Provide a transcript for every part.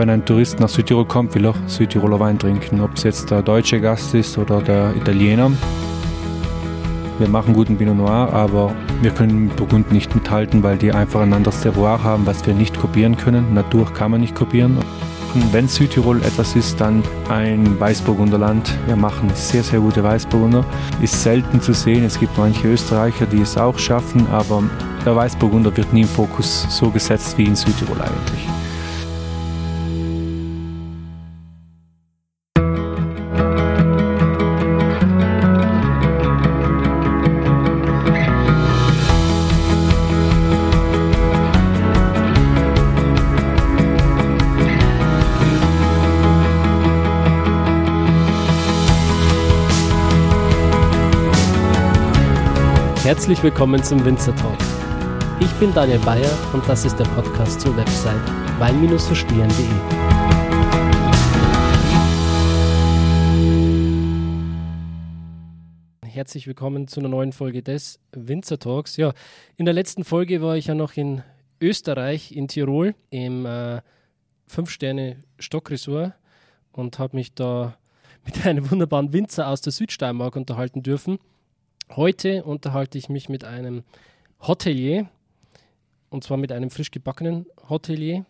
wenn ein Tourist nach Südtirol kommt, will er Südtiroler Wein trinken. Ob es jetzt der deutsche Gast ist oder der Italiener. Wir machen guten Pinot Noir, aber wir können mit Burgund nicht mithalten, weil die einfach ein anderes Terroir haben, was wir nicht kopieren können. Natur kann man nicht kopieren. Und wenn Südtirol etwas ist, dann ein Weißburgunderland. Wir machen sehr, sehr gute Weißburgunder. Ist selten zu sehen. Es gibt manche Österreicher, die es auch schaffen, aber der Weißburgunder wird nie im Fokus so gesetzt wie in Südtirol eigentlich. Herzlich willkommen zum Winzer Talk. Ich bin Daniel Bayer und das ist der Podcast zur Website wein-verstehen.de. Herzlich willkommen zu einer neuen Folge des Winzer Talks. Ja, in der letzten Folge war ich ja noch in Österreich, in Tirol, im äh, 5-Sterne-Stockresort und habe mich da mit einem wunderbaren Winzer aus der Südsteiermark unterhalten dürfen. Heute unterhalte ich mich mit einem Hotelier und zwar mit einem frisch gebackenen Hotelier,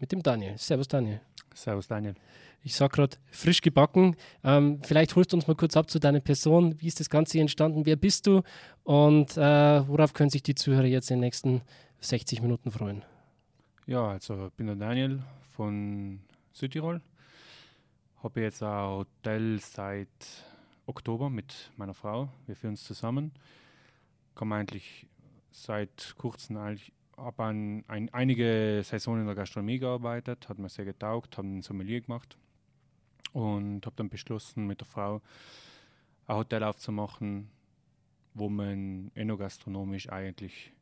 mit dem Daniel. Servus Daniel. Servus Daniel. Ich sage gerade frisch gebacken. Ähm, vielleicht holst du uns mal kurz ab zu deiner Person. Wie ist das Ganze entstanden? Wer bist du? Und äh, worauf können sich die Zuhörer jetzt in den nächsten 60 Minuten freuen? Ja, also ich bin der Daniel von Südtirol. Habe jetzt ein Hotel seit Oktober mit meiner Frau. Wir führen uns zusammen. Komme eigentlich seit kurzem eigentlich habe ein, ein, einige Saisonen in der Gastronomie gearbeitet, hat mir sehr getaugt, habe ein Sommelier gemacht und habe dann beschlossen, mit der Frau ein Hotel aufzumachen, wo man enogastronomisch eigentlich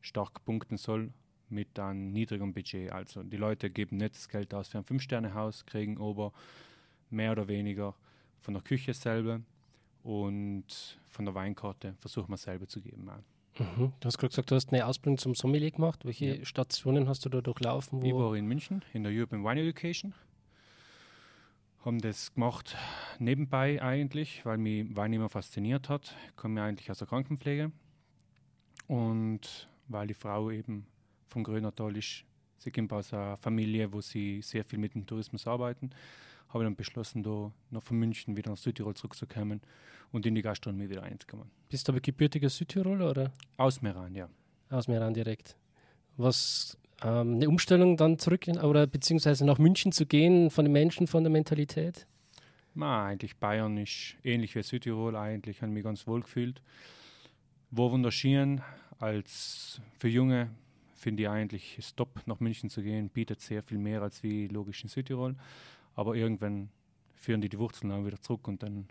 stark punkten soll mit einem niedrigen Budget. Also die Leute geben nicht das Geld aus für ein Fünf-Sterne-Haus, kriegen aber mehr oder weniger von der Küche selber und von der Weinkarte versuchen wir selber zu geben. Mhm. Du hast gerade gesagt, du hast eine Ausbildung zum Sommelier gemacht. Welche ja. Stationen hast du da durchlaufen? ich war in München in der European Wine Education. Haben das gemacht nebenbei eigentlich, weil mich Wein immer fasziniert hat. Ich komme eigentlich aus der Krankenpflege und weil die Frau eben vom Grönertal ist, sie kommt aus einer Familie, wo sie sehr viel mit dem Tourismus arbeiten habe ich dann beschlossen, da noch von München wieder nach Südtirol zurückzukommen und in die Gastronomie wieder einzukommen. Bist du aber gebürtiger Südtiroler oder? Aus Meran, ja. Aus Meran direkt. Was ähm, eine Umstellung dann zurück in, oder beziehungsweise nach München zu gehen von den Menschen, von der Mentalität? Na, eigentlich Bayern ist ähnlich wie Südtirol eigentlich, habe mich ganz wohl gefühlt. Wo wunderschön, als für Junge finde ich eigentlich es top, nach München zu gehen, bietet sehr viel mehr als wie logisch in Südtirol. Aber irgendwann führen die die Wurzeln auch wieder zurück und dann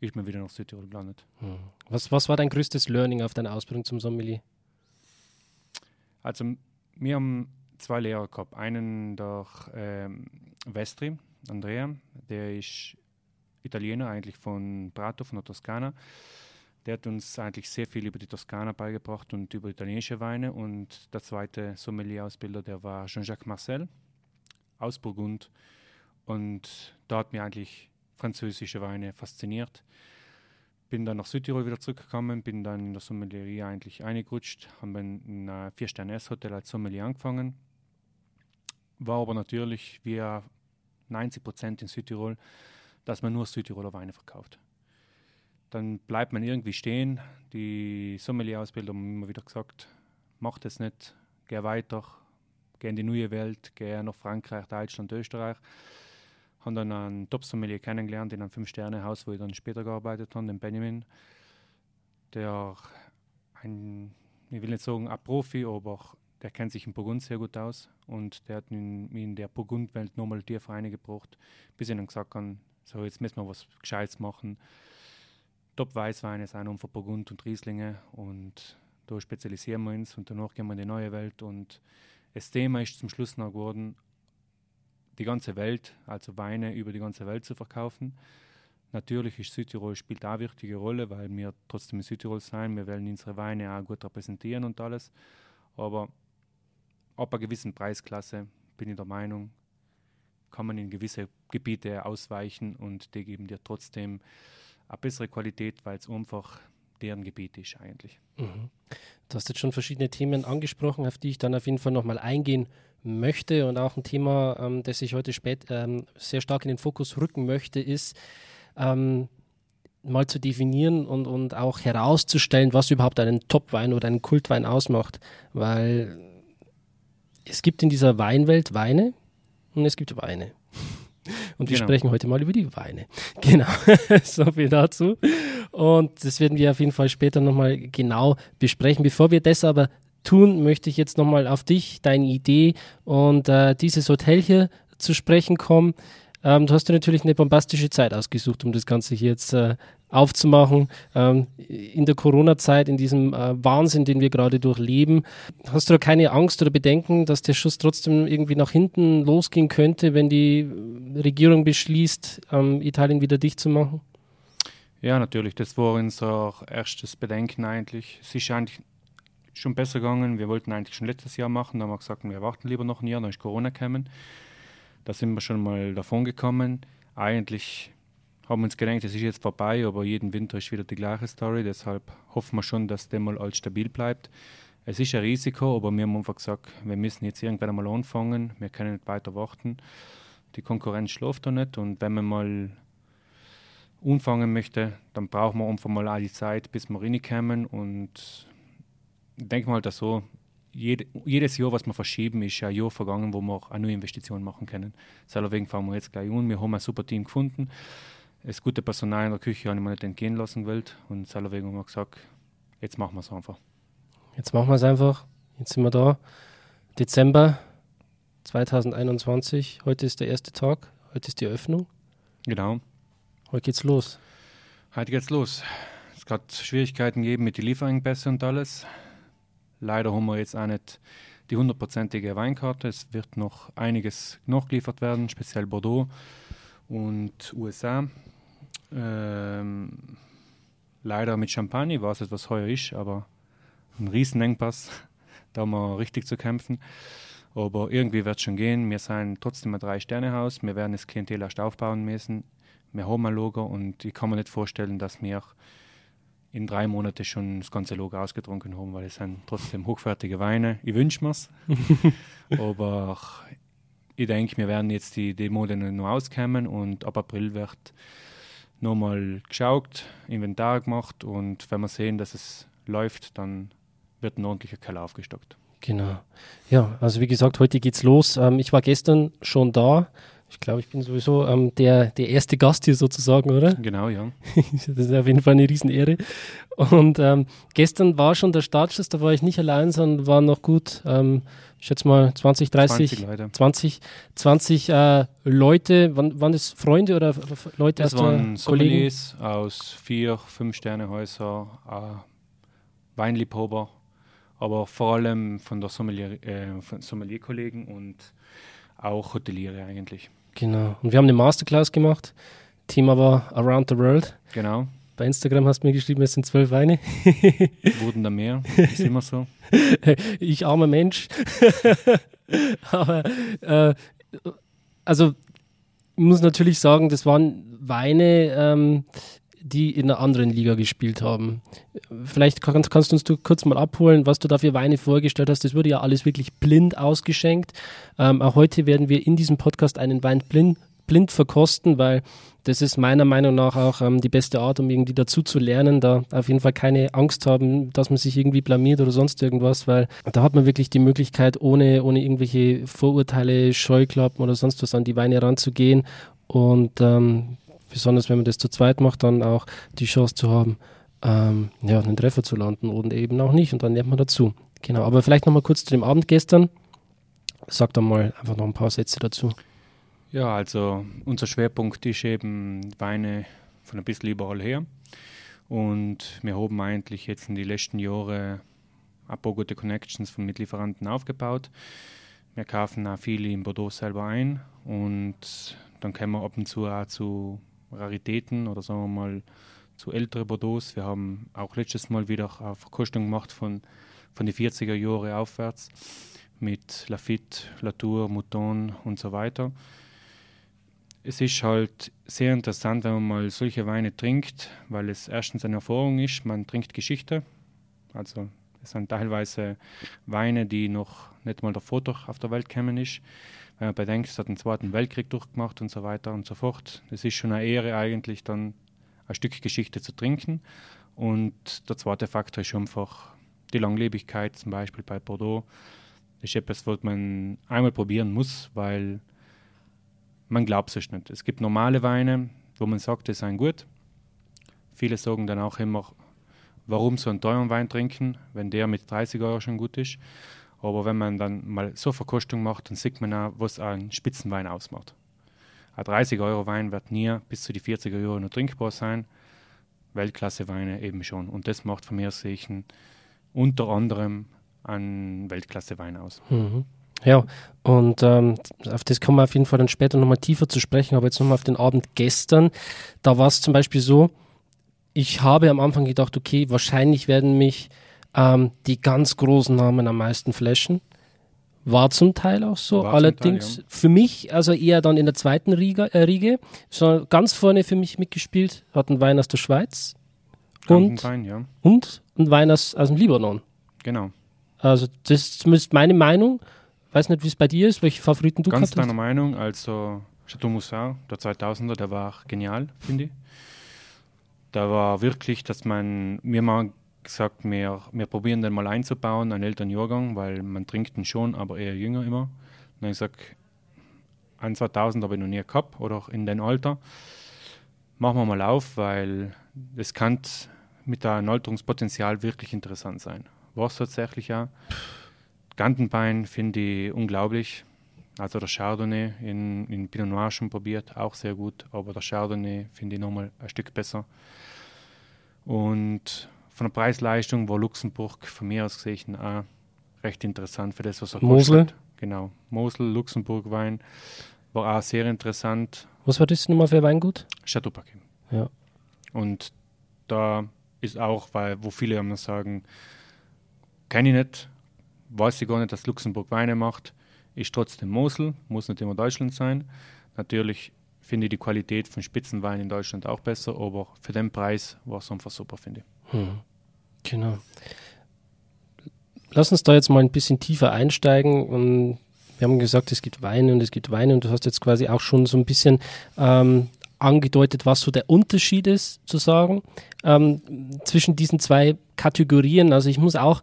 ist man wieder nach Südtirol gelandet. Hm. Was, was war dein größtes Learning auf deiner Ausbildung zum Sommelier? Also, wir haben zwei Lehrer gehabt. Einen der ähm, Vestri, Andrea, der ist Italiener, eigentlich von Prato, von der Toskana. Der hat uns eigentlich sehr viel über die Toskana beigebracht und über italienische Weine. Und der zweite Sommelier-Ausbilder, der war Jean-Jacques Marcel aus Burgund. Und da hat mich eigentlich französische Weine fasziniert. Bin dann nach Südtirol wieder zurückgekommen, bin dann in der Sommelierie eigentlich eingerutscht, habe ein äh, Vier-Sterne-S-Hotel als Sommelier angefangen. War aber natürlich wie 90 Prozent in Südtirol, dass man nur Südtiroler Weine verkauft. Dann bleibt man irgendwie stehen. Die Sommelier-Ausbildung haben immer wieder gesagt, mach das nicht, geh weiter, geh in die neue Welt, geh nach Frankreich, Deutschland, Österreich habe dann einen Top-Sommelier kennengelernt in einem Fünf-Sterne-Haus, wo ich dann später gearbeitet habe, den Benjamin, der ein, ich will nicht sagen ein Profi, aber der kennt sich in Burgund sehr gut aus und der hat mich in der Burgund-Welt nochmal tiefer reingebracht, bis ich dann gesagt habe, so jetzt müssen wir was Gescheites machen. Top-Weißweine sind um für Burgund und Rieslinge und da spezialisieren wir uns und danach gehen wir in die neue Welt und das Thema ist zum Schluss noch geworden, die ganze Welt, also Weine über die ganze Welt zu verkaufen. Natürlich ist Südtirol spielt auch eine wichtige Rolle, weil wir trotzdem in Südtirol sein. Wir wollen unsere Weine auch gut repräsentieren und alles. Aber ab einer gewissen Preisklasse bin ich der Meinung, kann man in gewisse Gebiete ausweichen und die geben dir trotzdem eine bessere Qualität, weil es einfach deren Gebiet ist eigentlich. Mhm. Du hast jetzt schon verschiedene Themen angesprochen, auf die ich dann auf jeden Fall nochmal eingehen möchte und auch ein Thema, ähm, das ich heute spät ähm, sehr stark in den Fokus rücken möchte, ist ähm, mal zu definieren und, und auch herauszustellen, was überhaupt einen Top-Wein oder einen Kultwein ausmacht, weil es gibt in dieser Weinwelt Weine und es gibt Weine. Und wir genau. sprechen heute mal über die Weine. Genau, so viel dazu. Und das werden wir auf jeden Fall später nochmal genau besprechen. Bevor wir das aber tun, möchte ich jetzt nochmal auf dich, deine Idee und äh, dieses Hotel hier zu sprechen kommen. Ähm, du hast dir natürlich eine bombastische Zeit ausgesucht, um das Ganze hier jetzt äh, aufzumachen. Ähm, in der Corona-Zeit, in diesem äh, Wahnsinn, den wir gerade durchleben, hast du da keine Angst oder Bedenken, dass der Schuss trotzdem irgendwie nach hinten losgehen könnte, wenn die Regierung beschließt, ähm, Italien wieder dicht zu machen? Ja, natürlich. Das war unser erstes Bedenken eigentlich. Ist eigentlich schon besser gegangen. Wir wollten eigentlich schon letztes Jahr machen, da haben wir gesagt, wir warten lieber noch ein Jahr, dann ist Corona gekommen. Da sind wir schon mal davon gekommen. Eigentlich haben wir uns gedacht, es ist jetzt vorbei, aber jeden Winter ist wieder die gleiche Story. Deshalb hoffen wir schon, dass der mal alles stabil bleibt. Es ist ein Risiko, aber wir haben einfach gesagt, wir müssen jetzt irgendwann einmal anfangen. Wir können nicht weiter warten. Die Konkurrenz schläft da nicht und wenn man mal anfangen möchte, dann brauchen wir einfach mal all die Zeit, bis wir reinkommen und denke mal, dass so jede, jedes Jahr, was wir verschieben, ist ein Jahr vergangen, wo wir auch eine neue Investition machen können. Deswegen fangen wir jetzt gleich an. Wir haben ein super Team gefunden. Das gute Personal in der Küche habe ich mir nicht entgehen lassen will. Und deswegen haben wir gesagt, jetzt machen wir es einfach. Jetzt machen wir es einfach. Jetzt sind wir da. Dezember 2021. Heute ist der erste Tag. Heute ist die Eröffnung. Genau. Heute geht's los. Heute geht's los. Es hat Schwierigkeiten gegeben mit den Lieferengpässen und alles. Leider haben wir jetzt auch nicht die hundertprozentige Weinkarte. Es wird noch einiges nachgeliefert werden, speziell Bordeaux und USA. Ähm, leider mit Champagner, was heuer ist, aber ein Riesenengpass, da haben wir richtig zu kämpfen. Aber irgendwie wird es schon gehen. Wir sind trotzdem ein Drei-Sterne-Haus. Wir werden das Klientel erst aufbauen müssen. Wir haben ein Logo und ich kann mir nicht vorstellen, dass wir in drei Monaten schon das ganze Logo ausgetrunken haben, weil es sind trotzdem hochwertige Weine. Ich wünsche mir's. Aber ich denke, wir werden jetzt die, die Mode noch auskommen und ab April wird nochmal geschaut, Inventar gemacht und wenn wir sehen, dass es läuft, dann wird ein ordentlicher Keller aufgestockt. Genau. Ja, also wie gesagt, heute geht's los. Ähm, ich war gestern schon da. Ich glaube, ich bin sowieso ähm, der, der erste Gast hier sozusagen, oder? Genau, ja. das ist auf jeden Fall eine Riesenehre. Und ähm, gestern war schon der Startschuss, da war ich nicht allein, sondern waren noch gut, ähm, ich schätze mal 20, 30, 20 Leute. 20, 20 äh, Leute. Waren, waren das Freunde oder Leute das aus waren Kollegen? aus vier, fünf Sternehäuser, äh, Weinliebhaber, aber vor allem von der Sommelier, äh, Sommelierkollegen und auch Hoteliere eigentlich. Genau. Und wir haben eine Masterclass gemacht. Thema war Around the World. Genau. Bei Instagram hast du mir geschrieben, es sind zwölf Weine. Wurden da mehr? Ist immer so. ich armer Mensch. Aber äh, also ich muss natürlich sagen, das waren Weine, ähm, die in einer anderen Liga gespielt haben. Vielleicht kannst, kannst du uns du kurz mal abholen, was du da für Weine vorgestellt hast. Das wurde ja alles wirklich blind ausgeschenkt. Ähm, auch heute werden wir in diesem Podcast einen Wein blind, blind verkosten, weil das ist meiner Meinung nach auch ähm, die beste Art, um irgendwie dazu zu lernen. Da auf jeden Fall keine Angst haben, dass man sich irgendwie blamiert oder sonst irgendwas, weil da hat man wirklich die Möglichkeit, ohne, ohne irgendwelche Vorurteile, Scheuklappen oder sonst was an die Weine ranzugehen. Und ähm, besonders wenn man das zu zweit macht, dann auch die Chance zu haben, ähm, ja, einen Treffer zu landen oder eben auch nicht und dann lernt man dazu. Genau, aber vielleicht nochmal kurz zu dem Abend gestern. Sag doch mal einfach noch ein paar Sätze dazu. Ja, also unser Schwerpunkt ist eben Weine von ein bisschen überall her. Und wir haben eigentlich jetzt in den letzten Jahren ein paar gute Connections von Mitlieferanten aufgebaut. Wir kaufen auch viele in Bordeaux selber ein und dann kommen wir ab und zu auch zu Raritäten oder sagen wir mal zu älteren Bordeaux. Wir haben auch letztes Mal wieder eine Verkostung gemacht von, von den 40er Jahren aufwärts mit Lafitte, Latour, Mouton und so weiter. es ist halt sehr interessant, wenn man mal solche Weine trinkt, weil es erstens eine Erfahrung ist, man trinkt Geschichte. Also es sind teilweise Weine, die noch nicht mal der Foto auf der Welt kämen ist. Wenn man bedenkt, es hat den Zweiten Weltkrieg durchgemacht und so weiter und so fort. Es ist schon eine Ehre eigentlich dann ein Stück Geschichte zu trinken. Und der zweite Faktor ist einfach die Langlebigkeit, zum Beispiel bei Bordeaux. Das ist etwas, was man einmal probieren muss, weil man glaubt es nicht. Es gibt normale Weine, wo man sagt, die sind gut. Viele sagen dann auch immer, warum so einen teuren Wein trinken, wenn der mit 30 Euro schon gut ist. Aber wenn man dann mal so Verkostung macht, dann sieht man auch, was ein Spitzenwein ausmacht. Ein 30 Euro Wein wird nie bis zu die 40 Euro noch trinkbar sein. Weltklasse-Weine eben schon. Und das macht von mir sicher unter anderem einen Weltklasse-Wein aus. Mhm. Ja, und ähm, auf das kommen wir auf jeden Fall dann später nochmal tiefer zu sprechen, aber jetzt nochmal auf den Abend gestern. Da war es zum Beispiel so, ich habe am Anfang gedacht, okay, wahrscheinlich werden mich ähm, die ganz großen Namen am meisten flashen. War zum Teil auch so. War Allerdings Teil, ja. für mich, also eher dann in der zweiten Riege, äh, Riege, so ganz vorne für mich mitgespielt, hat ein Wein aus der Schweiz und, Wein, ja. und ein Wein aus, aus dem Libanon. Genau. Also das ist zumindest meine Meinung. Weiß nicht, wie es bei dir ist, welche Favoriten du Ganz deiner Meinung, also Chateau Moussard, der 2000er, der war genial, finde ich. Da war wirklich, dass man mir mal gesagt, wir, wir probieren den mal einzubauen, einen älteren Jahrgang, weil man trinkt ihn schon, aber eher jünger immer. Und dann ich gesagt, ein 2000 habe ich noch nie gehabt oder auch in dem Alter. Machen wir mal auf, weil es kann mit einem Alterungspotenzial wirklich interessant sein. War es tatsächlich ja. Gantenbein finde ich unglaublich. Also der Chardonnay in, in Pinot Noir schon probiert, auch sehr gut, aber der Chardonnay finde ich nochmal ein Stück besser. Und von der Preis-Leistung war Luxemburg von mir aus gesehen auch recht interessant für das, was er Mosel? kostet. Genau, Mosel, Luxemburg-Wein war auch sehr interessant. Was war das nochmal für Weingut? Chateau Paquet. Ja. Und da ist auch, weil wo viele immer sagen, kenne ich nicht, weiß ich gar nicht, dass Luxemburg Weine macht, ist trotzdem Mosel, muss nicht immer Deutschland sein. Natürlich finde ich die Qualität von Spitzenwein in Deutschland auch besser, aber für den Preis war es einfach super, finde ich. Hm. Genau. Lass uns da jetzt mal ein bisschen tiefer einsteigen und wir haben gesagt, es gibt Weine und es gibt Weine und du hast jetzt quasi auch schon so ein bisschen ähm, angedeutet, was so der Unterschied ist, zu sagen, ähm, zwischen diesen zwei Kategorien. Also ich muss auch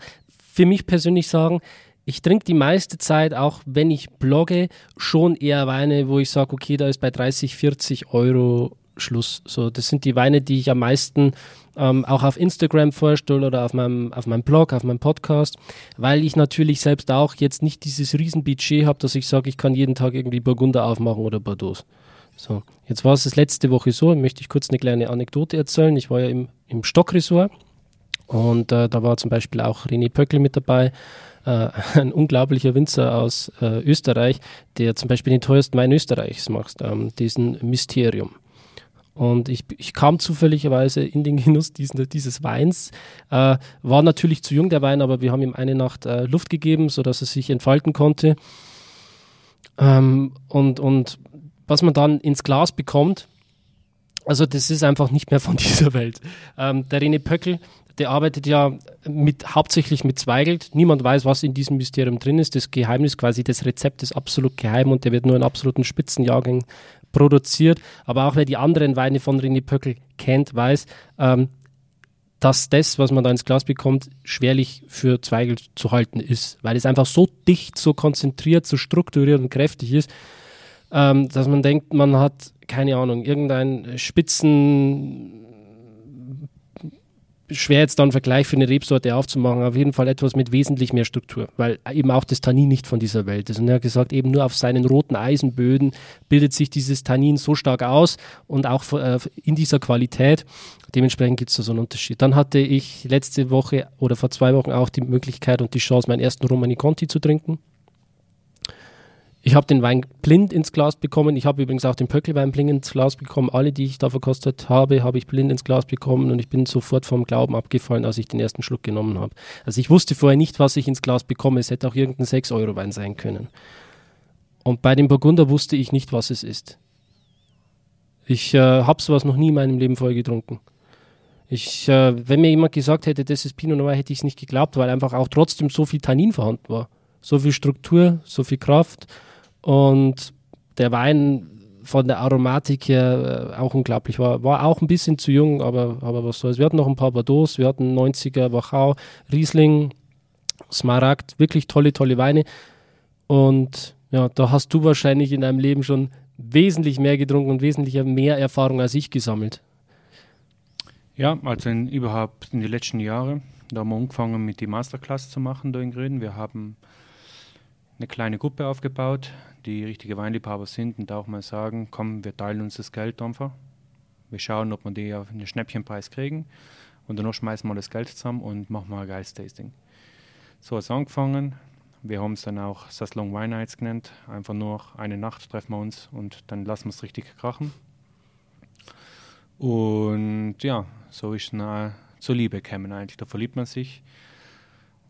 für mich persönlich sagen, ich trinke die meiste Zeit, auch wenn ich blogge, schon eher Weine, wo ich sage, okay, da ist bei 30, 40 Euro Schluss. So, das sind die Weine, die ich am meisten ähm, auch auf Instagram vorstelle oder auf meinem, auf meinem Blog, auf meinem Podcast, weil ich natürlich selbst auch jetzt nicht dieses Riesenbudget habe, dass ich sage, ich kann jeden Tag irgendwie Burgunder aufmachen oder Bordeaux. So, jetzt war es das letzte Woche so, möchte ich kurz eine kleine Anekdote erzählen. Ich war ja im, im Stockresort und äh, da war zum Beispiel auch René Pöckel mit dabei, äh, ein unglaublicher Winzer aus äh, Österreich, der zum Beispiel den teuersten Wein Österreichs macht, ähm, diesen Mysterium. Und ich, ich kam zufälligerweise in den Genuss diesen, dieses Weins. Äh, war natürlich zu jung der Wein, aber wir haben ihm eine Nacht äh, Luft gegeben, sodass er sich entfalten konnte. Ähm, und, und was man dann ins Glas bekommt, also das ist einfach nicht mehr von dieser Welt. Ähm, der René Pöckel, der arbeitet ja mit, hauptsächlich mit Zweigelt. Niemand weiß, was in diesem Mysterium drin ist. Das Geheimnis, quasi das Rezept ist absolut geheim und der wird nur in absoluten Spitzenjahrgängen produziert. Aber auch wer die anderen Weine von René Pöckel kennt, weiß, ähm, dass das, was man da ins Glas bekommt, schwerlich für Zweigelt zu halten ist, weil es einfach so dicht, so konzentriert, so strukturiert und kräftig ist, ähm, dass man denkt, man hat, keine Ahnung, irgendein Spitzen schwer jetzt dann einen Vergleich für eine Rebsorte aufzumachen, auf jeden Fall etwas mit wesentlich mehr Struktur, weil eben auch das Tannin nicht von dieser Welt ist. Und er hat gesagt, eben nur auf seinen roten Eisenböden bildet sich dieses Tannin so stark aus und auch äh, in dieser Qualität. Dementsprechend gibt es da so einen Unterschied. Dann hatte ich letzte Woche oder vor zwei Wochen auch die Möglichkeit und die Chance, meinen ersten Romani Conti zu trinken. Ich habe den Wein blind ins Glas bekommen. Ich habe übrigens auch den Pöckelwein blind ins Glas bekommen. Alle, die ich da verkostet habe, habe ich blind ins Glas bekommen und ich bin sofort vom Glauben abgefallen, als ich den ersten Schluck genommen habe. Also ich wusste vorher nicht, was ich ins Glas bekomme. Es hätte auch irgendein 6-Euro-Wein sein können. Und bei dem Burgunder wusste ich nicht, was es ist. Ich äh, habe sowas noch nie in meinem Leben vorher getrunken. Ich, äh, wenn mir jemand gesagt hätte, das ist Pinot Noir, hätte ich es nicht geglaubt, weil einfach auch trotzdem so viel Tannin vorhanden war. So viel Struktur, so viel Kraft und der Wein von der Aromatik her äh, auch unglaublich war. War auch ein bisschen zu jung, aber, aber was soll's. Wir hatten noch ein paar Bordeaux, wir hatten 90er Wachau, Riesling, Smaragd, wirklich tolle, tolle Weine. Und ja, da hast du wahrscheinlich in deinem Leben schon wesentlich mehr getrunken und wesentlich mehr Erfahrung als ich gesammelt. Ja, also in, überhaupt in den letzten Jahren, da haben wir angefangen mit die Masterclass zu machen da in Grün. Wir haben eine kleine Gruppe aufgebaut, die richtige Weinliebhaber sind und auch mal sagen, komm, wir teilen uns das Geld einfach. Wir schauen, ob wir die auf einen Schnäppchenpreis kriegen und danach schmeißen wir das Geld zusammen und machen mal ein geiles Tasting. So hat es angefangen. Wir haben es dann auch Saslong Wine Nights genannt. Einfach nur eine Nacht treffen wir uns und dann lassen wir es richtig krachen. Und ja, so ist es zur Liebe gekommen eigentlich. Da verliebt man sich.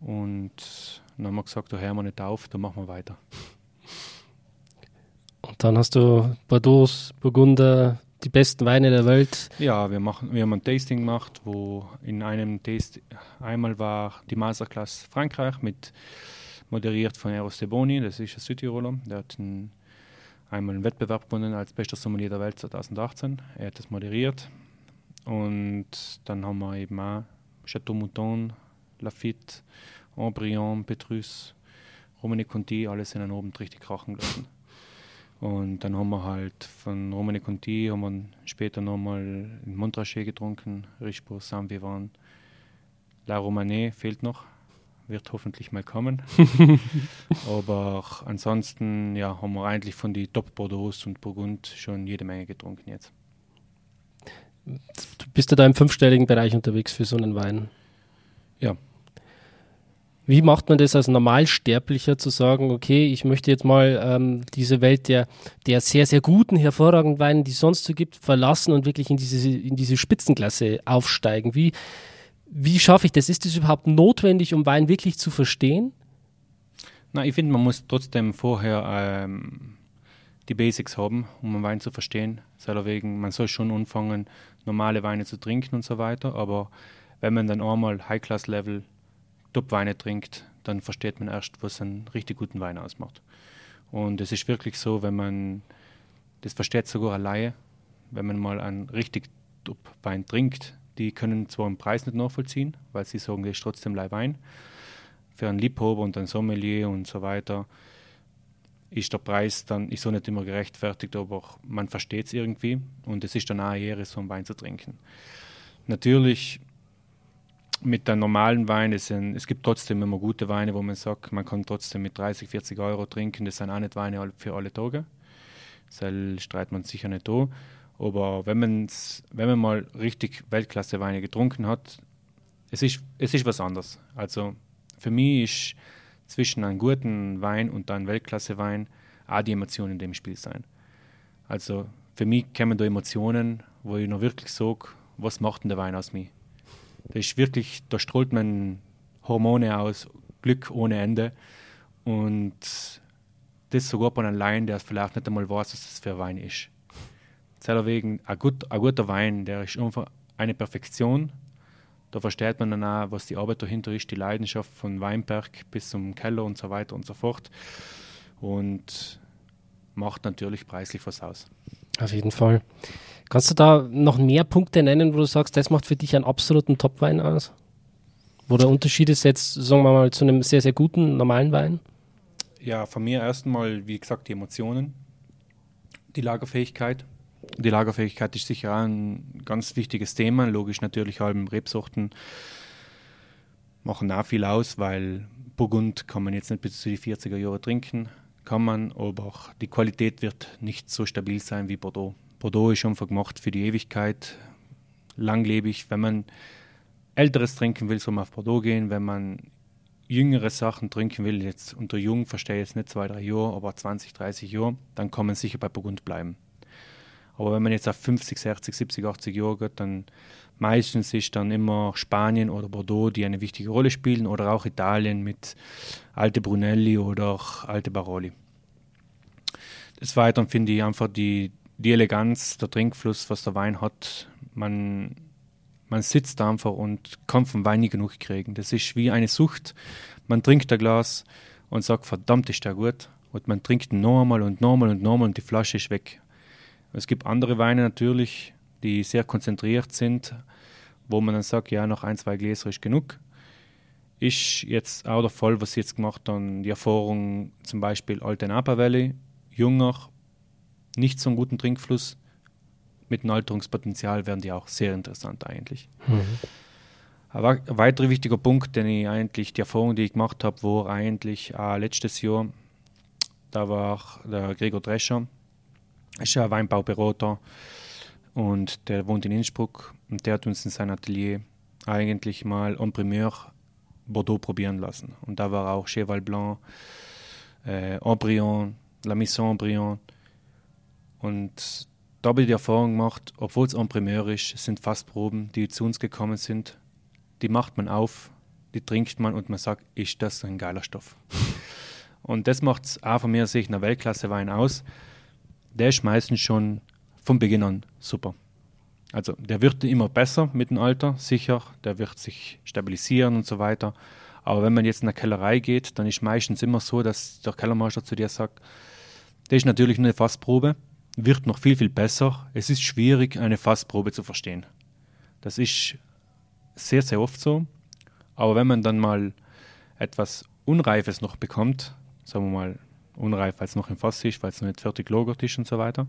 Und dann haben wir gesagt, da hören wir nicht auf, da machen wir weiter. Und dann hast du Bordeaux, Burgunder, die besten Weine der Welt. Ja, wir, machen, wir haben ein Tasting gemacht, wo in einem Taste einmal war die Masterclass Frankreich mit moderiert von Eros de Boni, das ist ein Südtiroler. Der hat einen, einmal einen Wettbewerb gewonnen als bester Sommelier der Welt 2018. Er hat das moderiert. Und dann haben wir eben auch Chateau Mouton, Lafitte, Embryon, Petrus, Romane Conti, alles in einen oben richtig krachen gelassen. Und dann haben wir halt von Romane Conti haben wir später nochmal in Montrachet getrunken, Richebourg, Saint-Vivant. La Romanée fehlt noch, wird hoffentlich mal kommen. Aber ansonsten ja, haben wir eigentlich von den Top Bordeaux und Burgund schon jede Menge getrunken jetzt. Du bist ja da im fünfstelligen Bereich unterwegs für so einen Wein. Ja, wie macht man das als Normalsterblicher zu sagen, okay, ich möchte jetzt mal ähm, diese Welt der, der sehr, sehr guten, hervorragenden Weine, die es sonst so gibt, verlassen und wirklich in diese, in diese Spitzenklasse aufsteigen? Wie, wie schaffe ich das? Ist das überhaupt notwendig, um Wein wirklich zu verstehen? Na, ich finde, man muss trotzdem vorher ähm, die Basics haben, um einen Wein zu verstehen. Wegen, man soll schon anfangen, normale Weine zu trinken und so weiter, aber wenn man dann einmal High-Class-Level Top-Weine trinkt, dann versteht man erst, was einen richtig guten Wein ausmacht. Und es ist wirklich so, wenn man, das versteht sogar alleine, wenn man mal einen richtig Top-Wein trinkt, die können zwar den Preis nicht nachvollziehen, weil sie sagen, das ist trotzdem Wein. Für einen Liebhaber und einen Sommelier und so weiter ist der Preis dann ist so nicht immer gerechtfertigt, aber man versteht es irgendwie und es ist dann auch eine Ehre, so einen Wein zu trinken. Natürlich mit der normalen Wein, es, sind, es gibt trotzdem immer gute Weine, wo man sagt, man kann trotzdem mit 30, 40 Euro trinken. Das sind auch nicht Weine für alle Tage. Das streitet man sicher nicht da. Aber wenn, wenn man mal richtig Weltklasse-Weine getrunken hat, es ist, es ist was anderes. Also für mich ist zwischen einem guten Wein und einem Weltklasse-Wein auch die Emotionen in dem Spiel sein. Also für mich kommen da Emotionen, wo ich noch wirklich sage, was macht denn der Wein aus mir? Da ist wirklich, da strahlt man Hormone aus, Glück ohne Ende. Und das sogar bei einem Laien, der vielleicht nicht einmal weiß, was das für ein Wein ist. Deswegen, ein, gut, ein guter Wein, der ist einfach eine Perfektion. Da versteht man dann auch, was die Arbeit dahinter ist, die Leidenschaft von Weinberg bis zum Keller und so weiter und so fort. Und macht natürlich preislich was aus. Auf jeden Fall. Kannst du da noch mehr Punkte nennen, wo du sagst, das macht für dich einen absoluten Top-Wein aus? Wo der Unterschied ist jetzt, sagen wir mal, zu einem sehr, sehr guten, normalen Wein? Ja, von mir erstmal, wie gesagt, die Emotionen, die Lagerfähigkeit. Die Lagerfähigkeit ist sicher auch ein ganz wichtiges Thema. Logisch natürlich halben Rebsorten machen auch viel aus, weil Burgund kann man jetzt nicht bis zu die 40er Jahre trinken, kann man, aber auch die Qualität wird nicht so stabil sein wie Bordeaux. Bordeaux ist einfach gemacht für die Ewigkeit, langlebig. Wenn man älteres trinken will, soll man auf Bordeaux gehen. Wenn man jüngere Sachen trinken will, jetzt unter jung verstehe ich jetzt nicht zwei, drei Jahre, aber 20, 30 Jahre, dann kann man sicher bei Burgund bleiben. Aber wenn man jetzt auf 50, 60, 70, 80 Jahre geht, dann meistens ist dann immer Spanien oder Bordeaux, die eine wichtige Rolle spielen, oder auch Italien mit alte Brunelli oder alte Baroli. Des Weiteren finde ich einfach die, die Eleganz, der Trinkfluss, was der Wein hat, man, man sitzt einfach und kann vom Wein nie genug kriegen. Das ist wie eine Sucht. Man trinkt ein Glas und sagt, verdammt ist der gut. Und man trinkt noch einmal und noch einmal und noch einmal und die Flasche ist weg. Es gibt andere Weine natürlich, die sehr konzentriert sind, wo man dann sagt, ja, noch ein, zwei Gläser ist genug. Ist jetzt auch der Fall, was sie jetzt gemacht haben, die Erfahrung zum Beispiel Alte Napa Valley, junger, nicht so einen guten Trinkfluss, mit einem Alterungspotenzial wären die auch sehr interessant eigentlich. Mhm. Aber ein weiterer wichtiger Punkt, den ich eigentlich, die Erfahrung, die ich gemacht habe, war eigentlich äh, letztes Jahr, da war der Gregor Drescher, ist ja ein Weinbauberater und der wohnt in Innsbruck und der hat uns in seinem Atelier eigentlich mal en Primeur Bordeaux probieren lassen. Und da war auch Cheval Blanc, äh, Embryon, La Mission Embryon. Und da habe ich die Erfahrung gemacht, obwohl es en Primeur ist, sind Fassproben, die zu uns gekommen sind, die macht man auf, die trinkt man und man sagt, ist das ein geiler Stoff. und das macht es auch von mir sich einer Weltklasse Wein aus. Der ist meistens schon von Beginn an super. Also der wird immer besser mit dem Alter, sicher, der wird sich stabilisieren und so weiter. Aber wenn man jetzt in eine Kellerei geht, dann ist meistens immer so, dass der Kellermeister zu dir sagt, das ist natürlich nur eine Fassprobe, wird noch viel, viel besser. Es ist schwierig, eine Fassprobe zu verstehen. Das ist sehr, sehr oft so. Aber wenn man dann mal etwas Unreifes noch bekommt, sagen wir mal unreif, weil es noch im Fass ist, weil es noch nicht fertig gelagert ist und so weiter,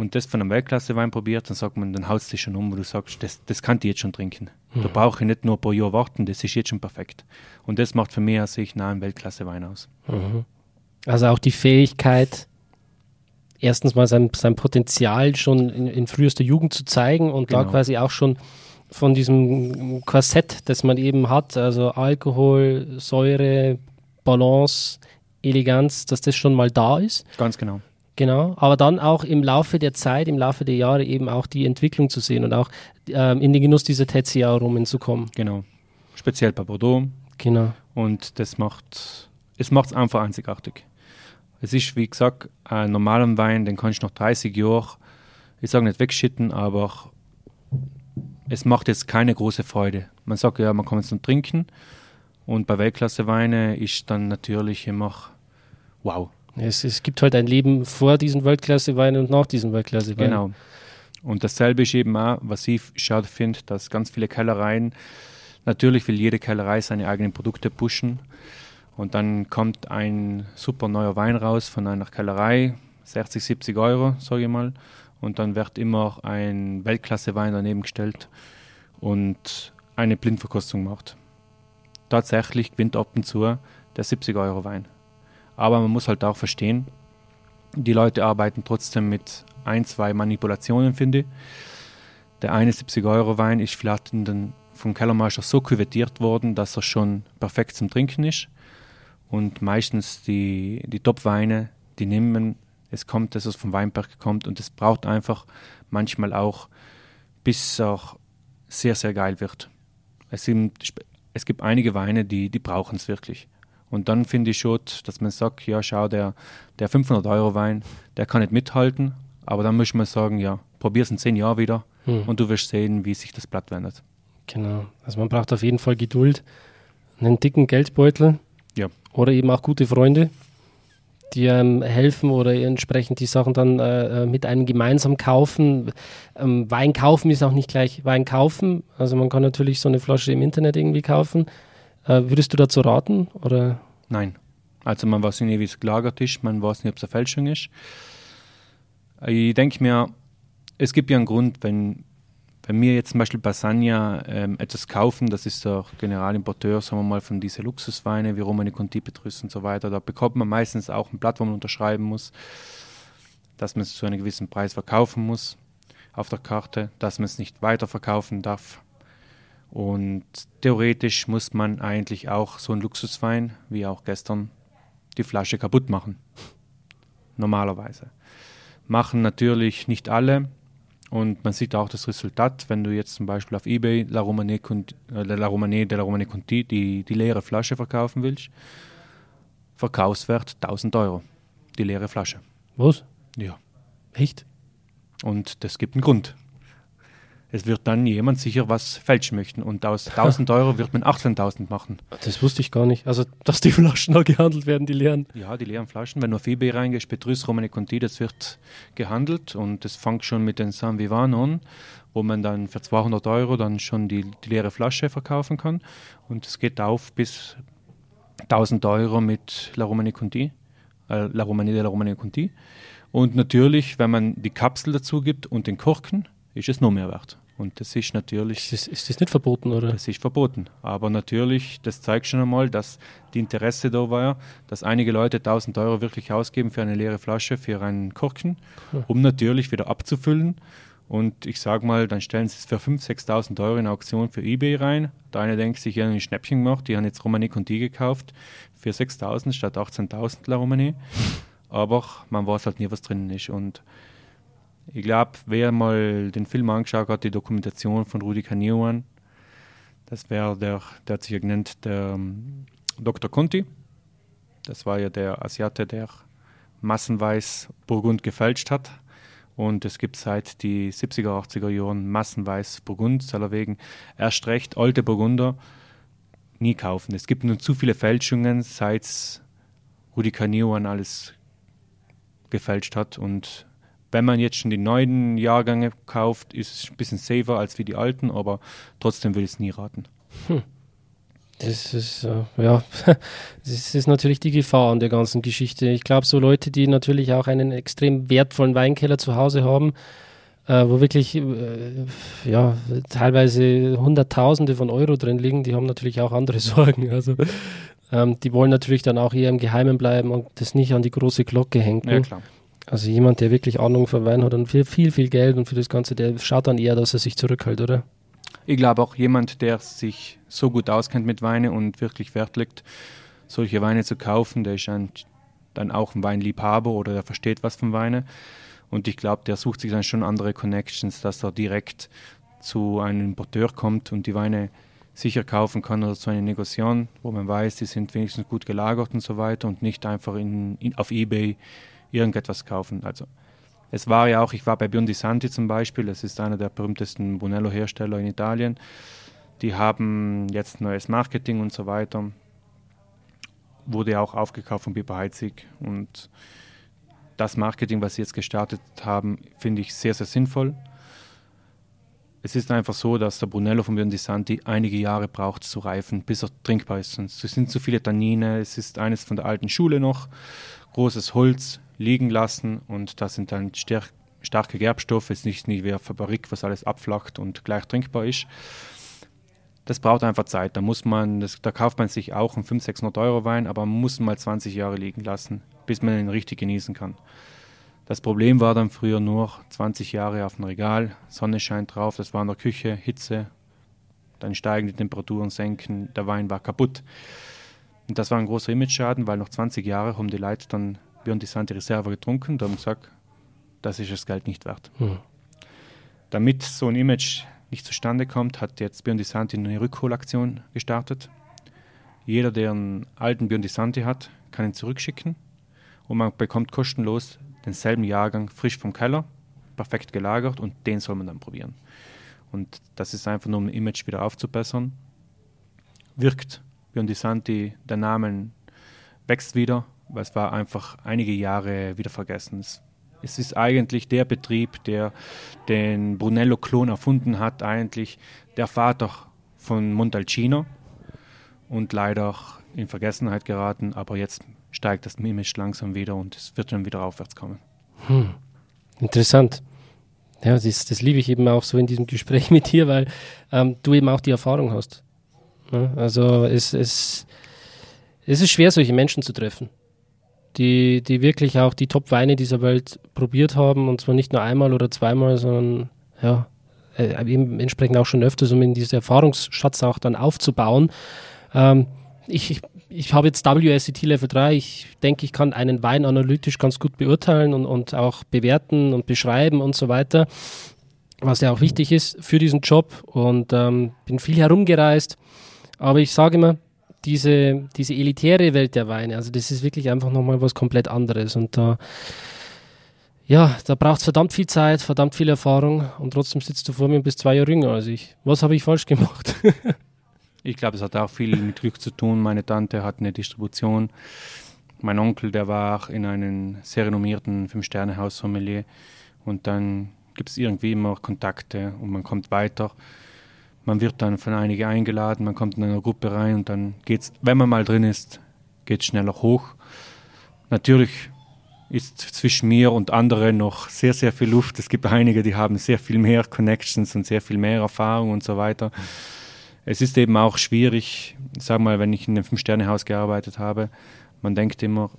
und das von einem Weltklasse-Wein probiert, dann sagt man, dann haust du dich schon um, wo du sagst, das, das kann ich jetzt schon trinken. Mhm. Da brauche ich nicht nur ein paar Jahre warten, das ist jetzt schon perfekt. Und das macht für mich aus sich nah ein Weltklasse-Wein aus. Mhm. Also auch die Fähigkeit, erstens mal sein, sein Potenzial schon in, in frühester Jugend zu zeigen und genau. da quasi auch schon von diesem Korsett, das man eben hat, also Alkohol, Säure, Balance, Eleganz, dass das schon mal da ist. Ganz genau. Genau, aber dann auch im Laufe der Zeit, im Laufe der Jahre eben auch die Entwicklung zu sehen und auch ähm, in den Genuss dieser Tetsia-Aromen zu kommen. Genau, speziell bei Bordeaux. Genau. Und das macht es macht es einfach einzigartig. Es ist, wie gesagt, ein normaler Wein, den kannst du noch 30 Jahre, ich sage nicht wegschütten, aber es macht jetzt keine große Freude. Man sagt ja, man kann es nur trinken. Und bei Weltklasse-Weine ist dann natürlich immer wow. Es, es gibt halt ein Leben vor diesen Weltklasse-Weinen und nach diesen Weltklasse-Weinen. Genau. Und dasselbe ist eben auch, was ich schade finde, dass ganz viele Kellereien, natürlich will jede Kellerei seine eigenen Produkte pushen. Und dann kommt ein super neuer Wein raus von einer Kellerei, 60, 70 Euro, sage ich mal. Und dann wird immer ein Weltklasse-Wein daneben gestellt und eine Blindverkostung gemacht. Tatsächlich gewinnt ab und zu der 70 Euro Wein. Aber man muss halt auch verstehen, die Leute arbeiten trotzdem mit ein, zwei Manipulationen, finde ich. Der eine 70-Euro-Wein ist vielleicht den, vom Kellermeister so küvettiert worden, dass er schon perfekt zum Trinken ist. Und meistens die, die Top-Weine, die nehmen, es kommt, dass es vom Weinberg kommt und es braucht einfach manchmal auch, bis es auch sehr, sehr geil wird. Es, sind, es gibt einige Weine, die, die brauchen es wirklich. Und dann finde ich schon, dass man sagt, ja, schau, der, der 500-Euro-Wein, der kann nicht mithalten, aber dann muss man sagen, ja, probier es in zehn Jahren wieder hm. und du wirst sehen, wie sich das Blatt wendet. Genau, also man braucht auf jeden Fall Geduld, einen dicken Geldbeutel ja. oder eben auch gute Freunde, die einem helfen oder entsprechend die Sachen dann äh, äh, mit einem gemeinsam kaufen. Ähm, Wein kaufen ist auch nicht gleich Wein kaufen, also man kann natürlich so eine Flasche im Internet irgendwie kaufen, äh, würdest du dazu raten? Oder? Nein. Also man weiß nicht, wie es gelagert ist, man weiß nicht, ob es eine Fälschung ist. Ich denke mir, es gibt ja einen Grund, wenn, wenn wir jetzt zum Beispiel bei Sanya ähm, etwas kaufen, das ist der Generalimporteur, sagen wir mal, von diesen Luxusweine wie Romani Conti, Petrus und so weiter, da bekommt man meistens auch ein Blatt, wo man unterschreiben muss, dass man es zu einem gewissen Preis verkaufen muss auf der Karte, dass man es nicht weiterverkaufen darf und theoretisch muss man eigentlich auch so einen Luxuswein, wie auch gestern, die Flasche kaputt machen. Normalerweise. Machen natürlich nicht alle. Und man sieht auch das Resultat, wenn du jetzt zum Beispiel auf Ebay La Romane, äh, La Romane de la Romane Conti die, die leere Flasche verkaufen willst. Verkaufswert 1000 Euro. Die leere Flasche. Was? Ja. Echt? Und das gibt einen Grund. Es wird dann jemand sicher was fälschen möchten und aus 1000 Euro wird man 18.000 machen. Das wusste ich gar nicht. Also, dass die Flaschen da gehandelt werden, die leeren. Ja, die leeren Flaschen. Wenn du auf eBay reingehst, Petrus Romane Conti, das wird gehandelt und das fängt schon mit den San Vivan an, wo man dann für 200 Euro dann schon die, die leere Flasche verkaufen kann. Und es geht auf bis 1000 Euro mit La Romane Conti, äh, La Romanie de la Romane Conti. Und natürlich, wenn man die Kapsel dazu gibt und den Korken, ist es noch mehr wert. Und das ist natürlich. Ist das, ist das nicht verboten, oder? Das ist verboten. Aber natürlich, das zeigt schon einmal, dass die Interesse da war, dass einige Leute 1000 Euro wirklich ausgeben für eine leere Flasche, für einen Korken, um natürlich wieder abzufüllen. Und ich sage mal, dann stellen sie es für 5.000, 6.000 Euro in Auktion für eBay rein. Der eine denkt sich, ja, ein Schnäppchen gemacht, die haben jetzt Romani Conti gekauft für 6.000 statt 18.000 La Romani. Aber man weiß halt nie, was drin ist. Und ich glaube, wer mal den Film angeschaut hat, die Dokumentation von Rudi Kanioan, das wäre der, der hat sich ja genannt, der um, ähm, Dr. Conti. Das war ja der Asiate, der massenweise Burgund gefälscht hat. Und es gibt seit die 70er, 80er Jahren massenweise Burgund, wegen erst recht alte Burgunder nie kaufen. Es gibt nur zu viele Fälschungen, seit Rudi Kanioan alles gefälscht hat und wenn man jetzt schon die neuen Jahrgänge kauft, ist es ein bisschen safer als wie die alten, aber trotzdem will ich es nie raten. Hm. Das ist, äh, ja, das ist natürlich die Gefahr an der ganzen Geschichte. Ich glaube, so Leute, die natürlich auch einen extrem wertvollen Weinkeller zu Hause haben, äh, wo wirklich äh, ja, teilweise Hunderttausende von Euro drin liegen, die haben natürlich auch andere Sorgen. Also ähm, die wollen natürlich dann auch eher im Geheimen bleiben und das nicht an die große Glocke hängen. Ja, klar. Also jemand, der wirklich Ahnung von Wein hat und viel, viel, viel Geld und für das Ganze, der schaut dann eher, dass er sich zurückhält, oder? Ich glaube auch jemand, der sich so gut auskennt mit Weine und wirklich Wert legt, solche Weine zu kaufen, der ist ein, dann auch ein Weinliebhaber oder der versteht was von Weine. Und ich glaube, der sucht sich dann schon andere Connections, dass er direkt zu einem Importeur kommt und die Weine sicher kaufen kann oder zu einer Negociation, wo man weiß, die sind wenigstens gut gelagert und so weiter und nicht einfach in, in, auf Ebay irgendetwas kaufen. Also es war ja auch, ich war bei Biondi Santi zum Beispiel, das ist einer der berühmtesten Brunello-Hersteller in Italien. Die haben jetzt neues Marketing und so weiter. Wurde auch aufgekauft von Biber Heizig. Und das Marketing, was sie jetzt gestartet haben, finde ich sehr, sehr sinnvoll. Es ist einfach so, dass der Brunello von Biondi Santi einige Jahre braucht zu reifen, bis er trinkbar ist. es sind zu viele Tannine, es ist eines von der alten Schule noch, großes Holz, liegen lassen und das sind dann stärk starke Gerbstoffe, es ist nicht wie eine Fabrik, was alles abflacht und gleich trinkbar ist. Das braucht einfach Zeit. Da muss man, das, da kauft man sich auch einen 500, 600 Euro Wein, aber man muss mal 20 Jahre liegen lassen, bis man ihn richtig genießen kann. Das Problem war dann früher nur 20 Jahre auf dem Regal, Sonne scheint drauf, das war in der Küche, Hitze, dann steigen die Temperaturen, senken, der Wein war kaputt. Und das war ein großer Image-Schaden, weil nach 20 Jahren haben die Leute dann haben die Sante Reserve getrunken, da haben gesagt, das ist das Geld nicht wert. Mhm. Damit so ein Image nicht zustande kommt, hat jetzt Björn Santi eine Rückholaktion gestartet. Jeder, der einen alten Björn Santi hat, kann ihn zurückschicken und man bekommt kostenlos denselben Jahrgang frisch vom Keller, perfekt gelagert und den soll man dann probieren. Und das ist einfach nur, um Image wieder aufzubessern. Wirkt Björn Santi, der Name wächst wieder, weil es war einfach einige Jahre wieder vergessen. Es, es ist eigentlich der Betrieb, der den Brunello-Klon erfunden hat, eigentlich der Vater von Montalcino und leider in Vergessenheit geraten, aber jetzt steigt das Image langsam wieder und es wird dann wieder aufwärts kommen. Hm. Interessant. Ja, das, das liebe ich eben auch so in diesem Gespräch mit dir, weil ähm, du eben auch die Erfahrung hast. Ja, also es, es, es ist schwer, solche Menschen zu treffen die, die wirklich auch die Top-Weine dieser Welt probiert haben und zwar nicht nur einmal oder zweimal, sondern ja, äh, entsprechend auch schon öfters, um in diesen Erfahrungsschatz auch dann aufzubauen. Ähm, ich, ich, ich habe jetzt WSET Level 3. Ich denke, ich kann einen Wein analytisch ganz gut beurteilen und, und auch bewerten und beschreiben und so weiter, was ja auch wichtig ist für diesen Job. Und ähm, bin viel herumgereist. Aber ich sage immer, diese, diese elitäre Welt der Weine, also das ist wirklich einfach nochmal was komplett anderes. Und da, ja, da braucht es verdammt viel Zeit, verdammt viel Erfahrung und trotzdem sitzt du vor mir und bist zwei Jahre jünger als ich. Was habe ich falsch gemacht? ich glaube, es hat auch viel mit Glück zu tun. Meine Tante hat eine Distribution. Mein Onkel, der war in einem sehr renommierten Fünf-Sterne-Haus-Sommelier. Und dann gibt es irgendwie immer Kontakte und man kommt weiter. Man wird dann von einigen eingeladen, man kommt in eine Gruppe rein und dann geht es, wenn man mal drin ist, geht es schneller hoch. Natürlich ist zwischen mir und anderen noch sehr, sehr viel Luft. Es gibt einige, die haben sehr viel mehr Connections und sehr viel mehr Erfahrung und so weiter. Es ist eben auch schwierig, sag mal, wenn ich in einem Fünf-Sterne-Haus gearbeitet habe, man denkt immer,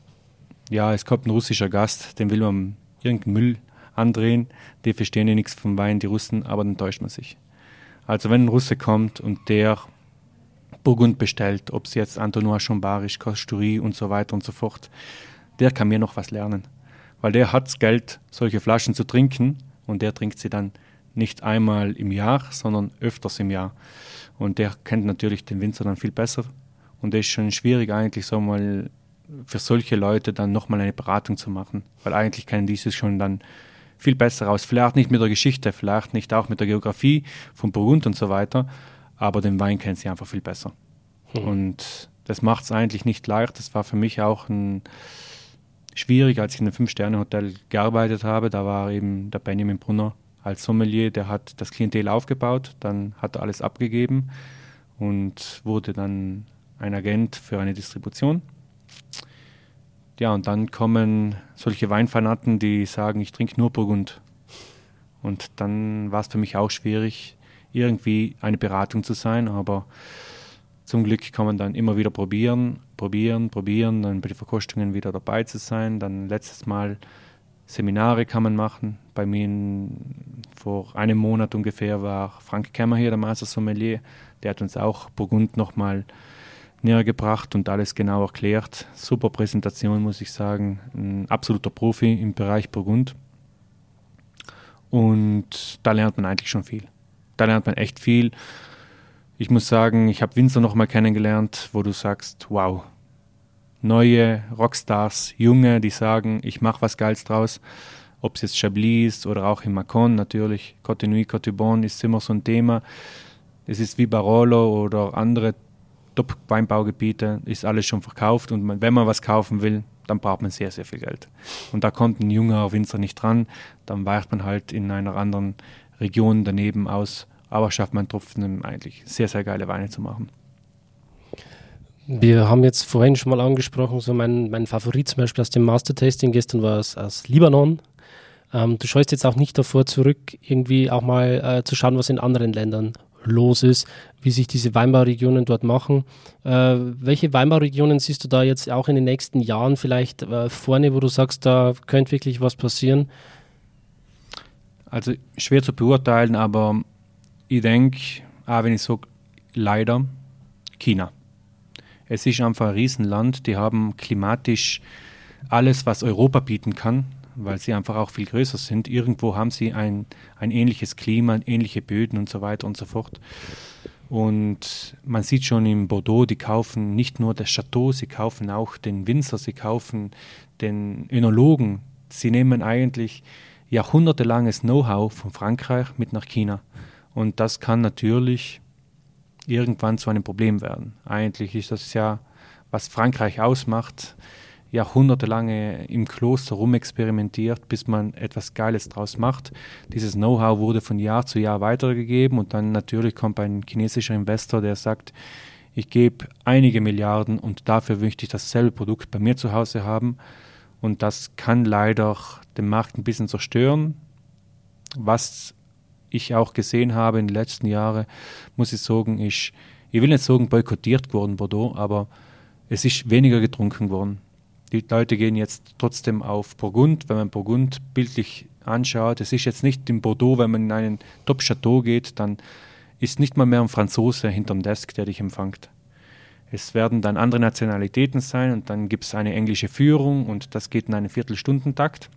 ja, es kommt ein russischer Gast, den will man irgendeinen Müll andrehen, die verstehen ja nichts vom Wein, die Russen, aber dann täuscht man sich. Also wenn ein Russe kommt und der Burgund bestellt, ob es jetzt Antonois Chambarisch, Kosturie und so weiter und so fort, der kann mir noch was lernen. Weil der hat das Geld, solche Flaschen zu trinken und der trinkt sie dann nicht einmal im Jahr, sondern öfters im Jahr. Und der kennt natürlich den Winzer dann viel besser. Und es ist schon schwierig eigentlich so mal für solche Leute dann nochmal eine Beratung zu machen, weil eigentlich kennen dieses schon dann viel besser aus. Vielleicht nicht mit der Geschichte, vielleicht nicht auch mit der Geografie von Burgund und so weiter, aber den Wein kennen sie einfach viel besser. Hm. Und das macht es eigentlich nicht leicht. Das war für mich auch ein, schwierig, als ich in einem Fünf-Sterne-Hotel gearbeitet habe. Da war eben der Benjamin Brunner als Sommelier, der hat das Klientel aufgebaut, dann hat er alles abgegeben und wurde dann ein Agent für eine Distribution. Ja, und dann kommen solche Weinfanaten, die sagen, ich trinke nur Burgund. Und dann war es für mich auch schwierig, irgendwie eine Beratung zu sein, aber zum Glück kann man dann immer wieder probieren, probieren, probieren, dann bei den Verkostungen wieder dabei zu sein. Dann letztes Mal Seminare kann man machen. Bei mir in, vor einem Monat ungefähr war Frank Kemmer hier, der Master Sommelier. Der hat uns auch Burgund nochmal näher gebracht und alles genau erklärt. Super Präsentation, muss ich sagen. Ein absoluter Profi im Bereich Burgund. Und da lernt man eigentlich schon viel. Da lernt man echt viel. Ich muss sagen, ich habe Winzer noch mal kennengelernt, wo du sagst, wow, neue Rockstars, junge, die sagen, ich mache was Geiles draus. Ob es jetzt Chablis ist oder auch in Macon natürlich, Côte Nuit, Côte Bon ist immer so ein Thema. Es ist wie Barolo oder andere Top-Weinbaugebiete, ist alles schon verkauft und man, wenn man was kaufen will, dann braucht man sehr, sehr viel Geld. Und da kommt ein junger Winzer nicht dran, dann weicht man halt in einer anderen Region daneben aus aber schafft man trotzdem eigentlich sehr, sehr geile Weine zu machen. Wir haben jetzt vorhin schon mal angesprochen, so mein, mein Favorit zum Beispiel aus dem Master-Tasting gestern war es aus Libanon. Ähm, du scheust jetzt auch nicht davor zurück, irgendwie auch mal äh, zu schauen, was in anderen Ländern los ist, wie sich diese Weinbauregionen dort machen. Äh, welche Weinbauregionen siehst du da jetzt auch in den nächsten Jahren vielleicht äh, vorne, wo du sagst, da könnte wirklich was passieren? Also schwer zu beurteilen, aber ich denke, auch wenn ich sage, leider, China. Es ist einfach ein Riesenland, die haben klimatisch alles, was Europa bieten kann, weil sie einfach auch viel größer sind. Irgendwo haben sie ein, ein ähnliches Klima, ähnliche Böden und so weiter und so fort. Und man sieht schon in Bordeaux, die kaufen nicht nur das Chateau, sie kaufen auch den Winzer, sie kaufen den Önologen. Sie nehmen eigentlich jahrhundertelanges Know-how von Frankreich mit nach China. Und das kann natürlich irgendwann zu einem Problem werden. Eigentlich ist das ja, was Frankreich ausmacht, jahrhundertelange im Kloster rumexperimentiert, bis man etwas Geiles draus macht. Dieses Know-how wurde von Jahr zu Jahr weitergegeben und dann natürlich kommt ein chinesischer Investor, der sagt, ich gebe einige Milliarden und dafür möchte ich dasselbe Produkt bei mir zu Hause haben. Und das kann leider den Markt ein bisschen zerstören, was ich auch gesehen habe in den letzten Jahren, muss ich sagen, ist, ich will nicht sagen boykottiert worden, Bordeaux, aber es ist weniger getrunken worden. Die Leute gehen jetzt trotzdem auf Burgund, wenn man Burgund bildlich anschaut. Es ist jetzt nicht in Bordeaux, wenn man in einen Top-Chateau geht, dann ist nicht mal mehr ein Franzose hinterm Desk, der dich empfängt. Es werden dann andere Nationalitäten sein und dann gibt es eine englische Führung und das geht in einen Viertelstundentakt.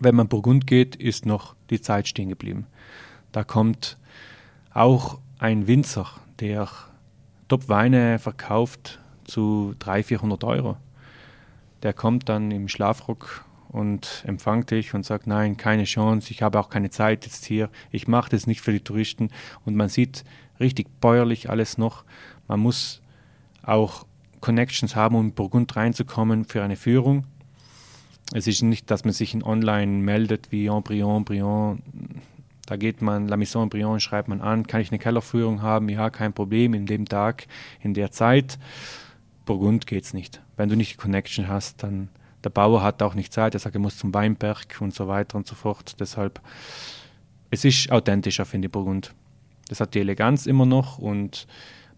Wenn man Burgund geht, ist noch die Zeit stehen geblieben. Da kommt auch ein Winzer, der Top-Weine verkauft zu 300, 400 Euro. Der kommt dann im Schlafrock und empfangt dich und sagt, nein, keine Chance, ich habe auch keine Zeit jetzt hier, ich mache das nicht für die Touristen. Und man sieht richtig bäuerlich alles noch. Man muss auch Connections haben, um in Burgund reinzukommen für eine Führung. Es ist nicht, dass man sich in online meldet wie en Briand, Briand. Da geht man, La Mission Briand schreibt man an, kann ich eine Kellerführung haben? Ja, kein Problem, in dem Tag, in der Zeit. Burgund geht es nicht. Wenn du nicht die Connection hast, dann der Bauer hat auch nicht Zeit, er sagt, er muss zum Weinberg und so weiter und so fort. Deshalb, es ist authentischer, finde ich, Burgund. Das hat die Eleganz immer noch und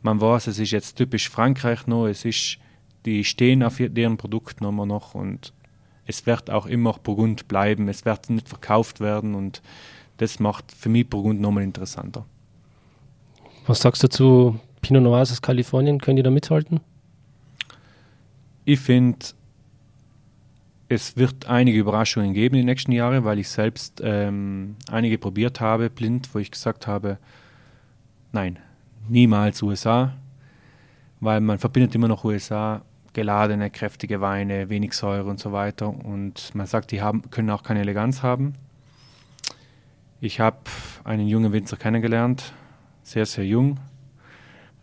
man weiß, es ist jetzt typisch Frankreich noch, es ist, die stehen auf deren Produkten immer noch und es wird auch immer Burgund bleiben, es wird nicht verkauft werden und das macht für mich Burgund nochmal interessanter. Was sagst du zu Pinot Noirs aus Kalifornien? Können die da mithalten? Ich finde, es wird einige Überraschungen geben in den nächsten Jahren, weil ich selbst ähm, einige probiert habe, blind, wo ich gesagt habe, nein, niemals USA, weil man verbindet immer noch USA, geladene, kräftige Weine, wenig Säure und so weiter. Und man sagt, die haben, können auch keine Eleganz haben. Ich habe einen jungen Winzer kennengelernt, sehr, sehr jung.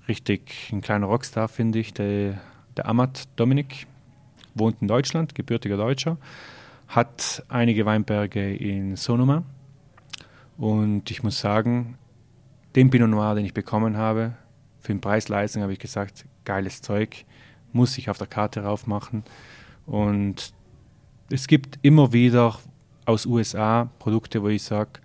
Richtig ein kleiner Rockstar, finde ich, der, der Amat Dominik wohnt in Deutschland, gebürtiger Deutscher, hat einige Weinberge in Sonoma. Und ich muss sagen, den Pinot Noir, den ich bekommen habe, für den Preis-Leistung habe ich gesagt, geiles Zeug, muss ich auf der Karte raufmachen. Und es gibt immer wieder aus USA Produkte, wo ich sage,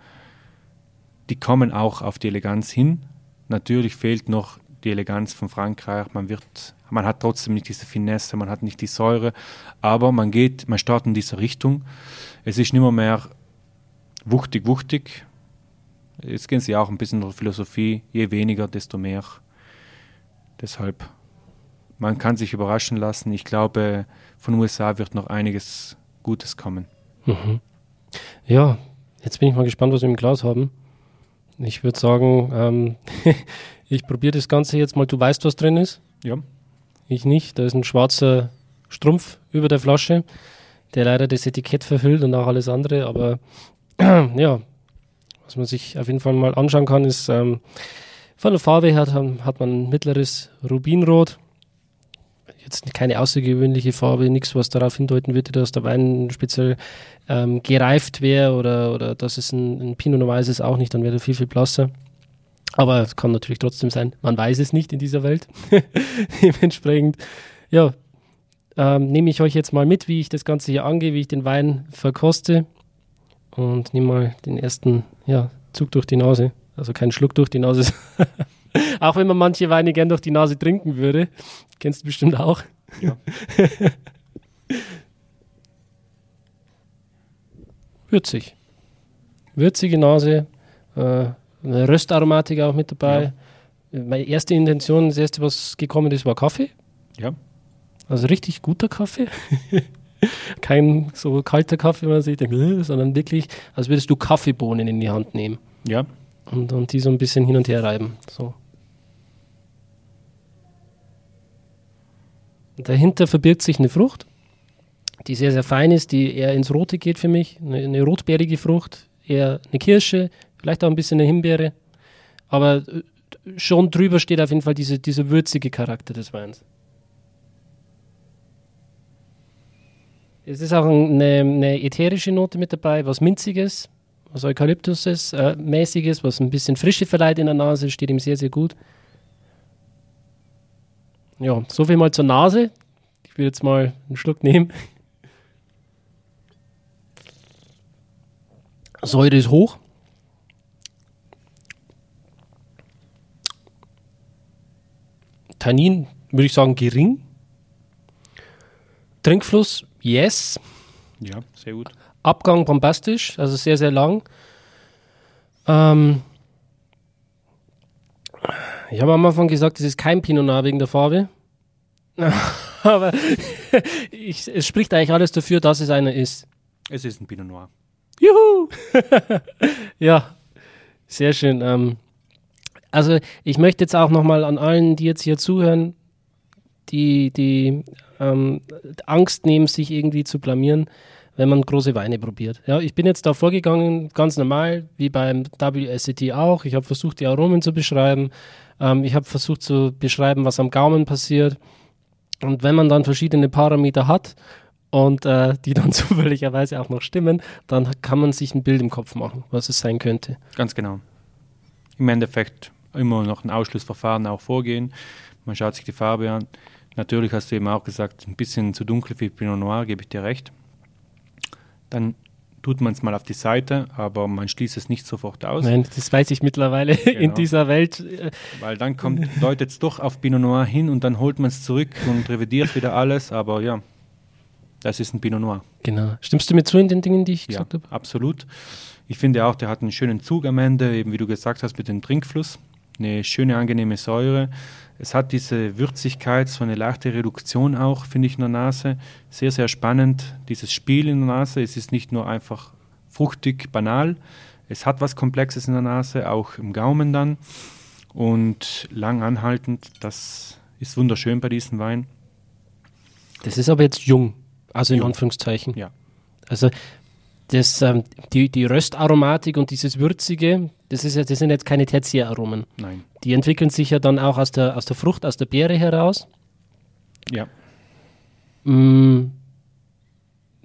die kommen auch auf die Eleganz hin. Natürlich fehlt noch die Eleganz von Frankreich. Man wird man hat trotzdem nicht diese Finesse, man hat nicht die Säure, aber man geht, man startet in diese Richtung. Es ist nicht mehr, mehr wuchtig, wuchtig. Jetzt gehen sie auch ein bisschen in der Philosophie, je weniger, desto mehr. Deshalb, man kann sich überraschen lassen. Ich glaube, von USA wird noch einiges Gutes kommen. Mhm. Ja, jetzt bin ich mal gespannt, was wir im Glas haben. Ich würde sagen, ähm, ich probiere das Ganze jetzt mal. Du weißt, was drin ist? Ja ich nicht. Da ist ein schwarzer Strumpf über der Flasche, der leider das Etikett verhüllt und auch alles andere. Aber ja, was man sich auf jeden Fall mal anschauen kann, ist ähm, von der Farbe her hat, hat man ein mittleres Rubinrot. Jetzt keine außergewöhnliche Farbe, nichts, was darauf hindeuten würde, dass der Wein speziell ähm, gereift wäre oder, oder dass es ein, ein Pinot Noir ist, auch nicht, dann wäre er viel, viel blasser. Aber es kann natürlich trotzdem sein, man weiß es nicht in dieser Welt. Dementsprechend, ja, ähm, nehme ich euch jetzt mal mit, wie ich das Ganze hier angehe, wie ich den Wein verkoste. Und nehme mal den ersten ja, Zug durch die Nase. Also keinen Schluck durch die Nase. auch wenn man manche Weine gern durch die Nase trinken würde. Kennst du bestimmt auch. Ja. Würzig. Würzige Nase. Äh, eine Röstaromatik auch mit dabei. Ja. Meine erste Intention, das erste, was gekommen ist, war Kaffee. Ja. Also richtig guter Kaffee. Kein so kalter Kaffee, wo man sich denkt, äh, sondern wirklich, als würdest du Kaffeebohnen in die Hand nehmen. Ja. Und, und die so ein bisschen hin und her reiben. So. Dahinter verbirgt sich eine Frucht, die sehr, sehr fein ist, die eher ins Rote geht für mich. Eine, eine rotbeerige Frucht, eher eine Kirsche, vielleicht auch ein bisschen eine Himbeere. Aber äh, schon drüber steht auf jeden Fall diese, dieser würzige Charakter des Weins. Es ist auch eine, eine ätherische Note mit dabei, was Minziges, was Eukalyptus äh, mäßiges, was ein bisschen Frische verleiht in der Nase, steht ihm sehr, sehr gut. Ja, so viel mal zur Nase. Ich will jetzt mal einen Schluck nehmen. Säure ist hoch. Tannin würde ich sagen gering. Trinkfluss, yes. Ja, sehr gut. Abgang bombastisch, also sehr, sehr lang. Ähm, ich habe am Anfang gesagt, es ist kein Pinot Noir wegen der Farbe. Aber ich, es spricht eigentlich alles dafür, dass es einer ist. Es ist ein Pinot Noir. Juhu! ja, sehr schön. Ähm, also ich möchte jetzt auch nochmal an allen, die jetzt hier zuhören, die, die ähm, Angst nehmen, sich irgendwie zu blamieren, wenn man große Weine probiert. Ja, ich bin jetzt da vorgegangen, ganz normal, wie beim WSET auch. Ich habe versucht, die Aromen zu beschreiben. Ähm, ich habe versucht zu beschreiben, was am Gaumen passiert. Und wenn man dann verschiedene Parameter hat und äh, die dann zufälligerweise auch noch stimmen, dann kann man sich ein Bild im Kopf machen, was es sein könnte. Ganz genau. Im Endeffekt immer noch ein Ausschlussverfahren auch vorgehen. Man schaut sich die Farbe an. Natürlich hast du eben auch gesagt, ein bisschen zu dunkel für Pinot Noir, gebe ich dir recht. Dann tut man es mal auf die Seite, aber man schließt es nicht sofort aus. Nein, das weiß ich mittlerweile genau. in dieser Welt. Weil dann kommt, deutet es doch auf Pinot Noir hin und dann holt man es zurück und revidiert wieder alles, aber ja, das ist ein Pinot Noir. Genau. Stimmst du mir zu in den Dingen, die ich ja, gesagt habe? Absolut. Ich finde auch, der hat einen schönen Zug am Ende, eben wie du gesagt hast, mit dem Trinkfluss. Eine schöne, angenehme Säure. Es hat diese Würzigkeit, so eine leichte Reduktion auch, finde ich, in der Nase. Sehr, sehr spannend, dieses Spiel in der Nase. Es ist nicht nur einfach fruchtig, banal. Es hat was Komplexes in der Nase, auch im Gaumen dann. Und lang anhaltend, das ist wunderschön bei diesem Wein. Das ist aber jetzt jung, also in jung. Anführungszeichen. Ja. Also das, ähm, die, die Röstaromatik und dieses Würzige, das, ist ja, das sind jetzt keine Tertiäraromen. Nein. Die entwickeln sich ja dann auch aus der, aus der Frucht, aus der Beere heraus. Ja. Mm,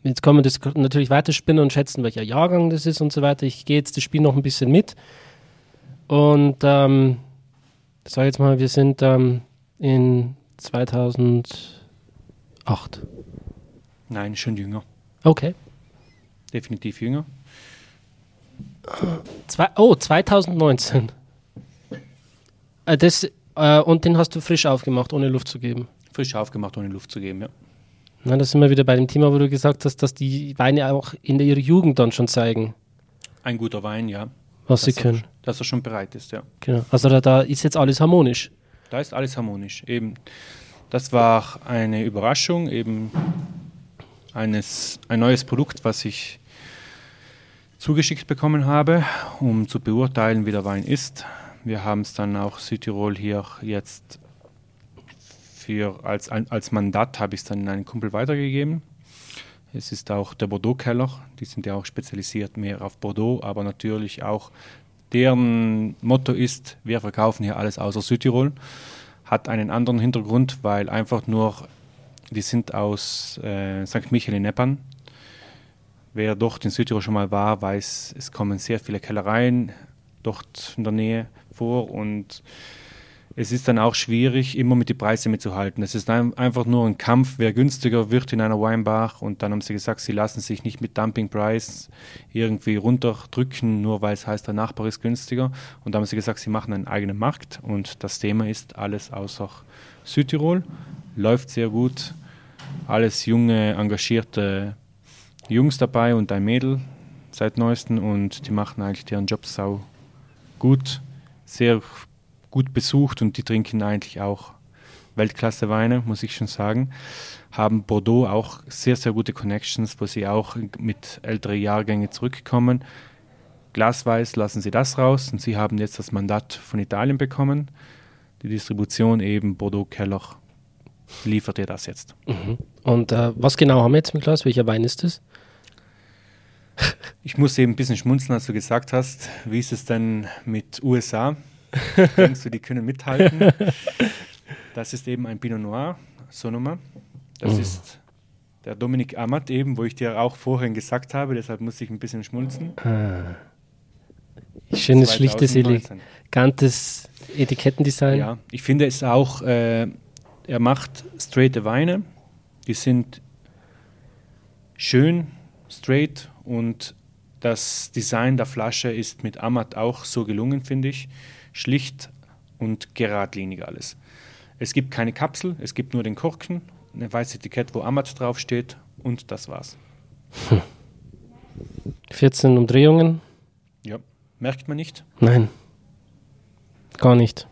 jetzt kann man das natürlich weiterspinnen und schätzen, welcher Jahrgang das ist und so weiter. Ich gehe jetzt das Spiel noch ein bisschen mit. Und ähm, sage jetzt mal, wir sind ähm, in 2008. Nein, schon jünger. Okay definitiv jünger. Zwei, oh, 2019. Äh, das, äh, und den hast du frisch aufgemacht, ohne Luft zu geben? Frisch aufgemacht, ohne Luft zu geben, ja. Na, das sind wir wieder bei dem Thema, wo du gesagt hast, dass die Weine auch in ihrer Jugend dann schon zeigen. Ein guter Wein, ja. Was sie können. Er, dass er schon bereit ist, ja. Genau. Also da, da ist jetzt alles harmonisch. Da ist alles harmonisch. Eben, das war eine Überraschung, eben eines, ein neues Produkt, was ich zugeschickt bekommen habe, um zu beurteilen, wie der Wein ist. Wir haben es dann auch Südtirol hier jetzt für, als, als Mandat habe ich es dann einen Kumpel weitergegeben. Es ist auch der Bordeaux-Keller, die sind ja auch spezialisiert mehr auf Bordeaux, aber natürlich auch deren Motto ist, wir verkaufen hier alles außer Südtirol. Hat einen anderen Hintergrund, weil einfach nur, die sind aus äh, St. Michael in Neppern Wer dort in Südtirol schon mal war, weiß, es kommen sehr viele Kellereien dort in der Nähe vor und es ist dann auch schwierig, immer mit den Preisen mitzuhalten. Es ist ein, einfach nur ein Kampf, wer günstiger wird in einer Weinbar. Und dann haben sie gesagt, sie lassen sich nicht mit Dumping Price irgendwie runterdrücken, nur weil es heißt, der Nachbar ist günstiger. Und dann haben sie gesagt, sie machen einen eigenen Markt. Und das Thema ist alles außer Südtirol. Läuft sehr gut. Alles junge, engagierte Jungs dabei und ein Mädel seit neuestem und die machen eigentlich ihren Job sau gut, sehr gut besucht und die trinken eigentlich auch Weltklasse Weine, muss ich schon sagen. Haben Bordeaux auch sehr, sehr gute Connections, wo sie auch mit älteren Jahrgängen zurückkommen. Glasweiß lassen sie das raus und sie haben jetzt das Mandat von Italien bekommen. Die Distribution eben Bordeaux-Keller liefert ihr das jetzt. Mhm. Und äh, was genau haben wir jetzt mit Glas? Welcher Wein ist das? Ich muss eben ein bisschen schmunzeln, als du gesagt hast, wie ist es denn mit USA? Denkst du, die können mithalten? Das ist eben ein Pinot Noir, Sonoma. Das mhm. ist der Dominik Amat eben, wo ich dir auch vorhin gesagt habe, deshalb muss ich ein bisschen schmunzeln. Ah. Schönes, schlichtes, elegantes Etikettendesign. Ja, ich finde es auch, äh, er macht straighte Weine, die sind schön, straight und das Design der Flasche ist mit Amat auch so gelungen, finde ich. Schlicht und geradlinig alles. Es gibt keine Kapsel, es gibt nur den Korken, ein weißes Etikett, wo Amat draufsteht und das war's. 14 Umdrehungen. Ja, merkt man nicht? Nein, gar nicht.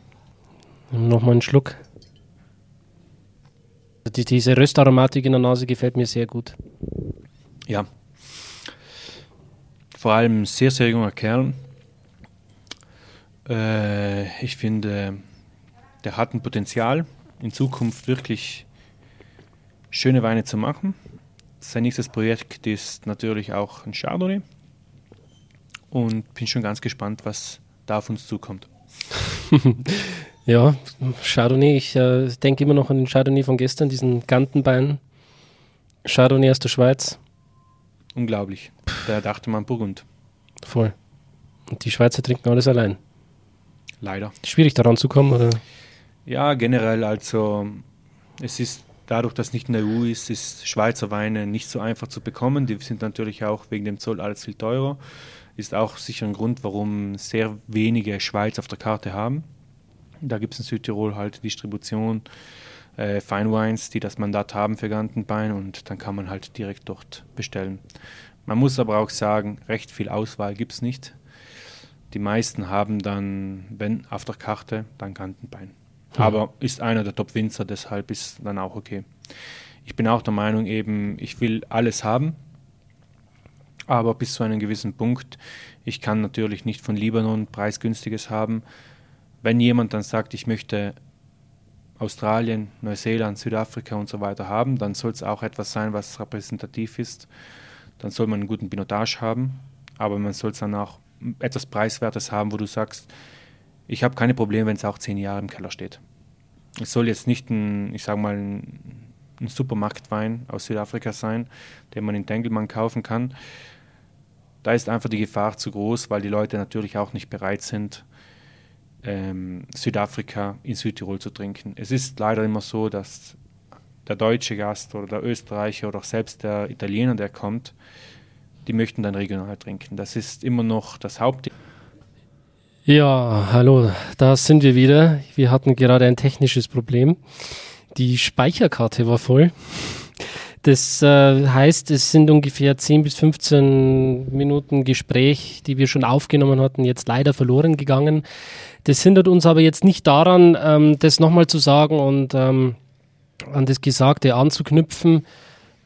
Nochmal einen Schluck. Die, diese Röstaromatik in der Nase gefällt mir sehr gut. Ja, vor allem sehr, sehr junger Kerl. Äh, ich finde, der hat ein Potenzial, in Zukunft wirklich schöne Weine zu machen. sein nächstes Projekt ist natürlich auch ein Chardonnay. Und bin schon ganz gespannt, was da auf uns zukommt. ja, Chardonnay, ich äh, denke immer noch an den Chardonnay von gestern, diesen Gantenbein. Chardonnay aus der Schweiz. Unglaublich. Da dachte man Burgund. Voll. Und die Schweizer trinken alles allein. Leider. Schwierig daran zu kommen, oder? Ja, generell, also es ist dadurch, dass nicht in der EU ist, ist Schweizer Weine nicht so einfach zu bekommen. Die sind natürlich auch wegen dem Zoll alles viel teurer. Ist auch sicher ein Grund, warum sehr wenige Schweiz auf der Karte haben. Da gibt es in Südtirol halt Distribution, äh, Fine Wines, die das Mandat haben für Gantenbein und dann kann man halt direkt dort bestellen. Man muss aber auch sagen, recht viel Auswahl gibt es nicht. Die meisten haben dann, wenn auf der Karte, dann Gantenbein. Mhm. Aber ist einer der Top-Winzer, deshalb ist dann auch okay. Ich bin auch der Meinung, eben, ich will alles haben, aber bis zu einem gewissen Punkt. Ich kann natürlich nicht von Libanon preisgünstiges haben. Wenn jemand dann sagt, ich möchte Australien, Neuseeland, Südafrika und so weiter haben, dann soll es auch etwas sein, was repräsentativ ist. Dann soll man einen guten Pinotage haben, aber man soll es dann auch etwas Preiswertes haben, wo du sagst, ich habe keine Probleme, wenn es auch zehn Jahre im Keller steht. Es soll jetzt nicht ein, ich sage mal, ein, ein Supermarktwein aus Südafrika sein, den man in Dengelmann kaufen kann. Da ist einfach die Gefahr zu groß, weil die Leute natürlich auch nicht bereit sind, ähm, Südafrika in Südtirol zu trinken. Es ist leider immer so, dass der deutsche Gast oder der Österreicher oder auch selbst der Italiener, der kommt, die möchten dann regional trinken. Das ist immer noch das Haupt. Ja, hallo, da sind wir wieder. Wir hatten gerade ein technisches Problem. Die Speicherkarte war voll. Das äh, heißt, es sind ungefähr 10 bis 15 Minuten Gespräch, die wir schon aufgenommen hatten, jetzt leider verloren gegangen. Das hindert uns aber jetzt nicht daran, ähm, das nochmal zu sagen und ähm, an das Gesagte anzuknüpfen.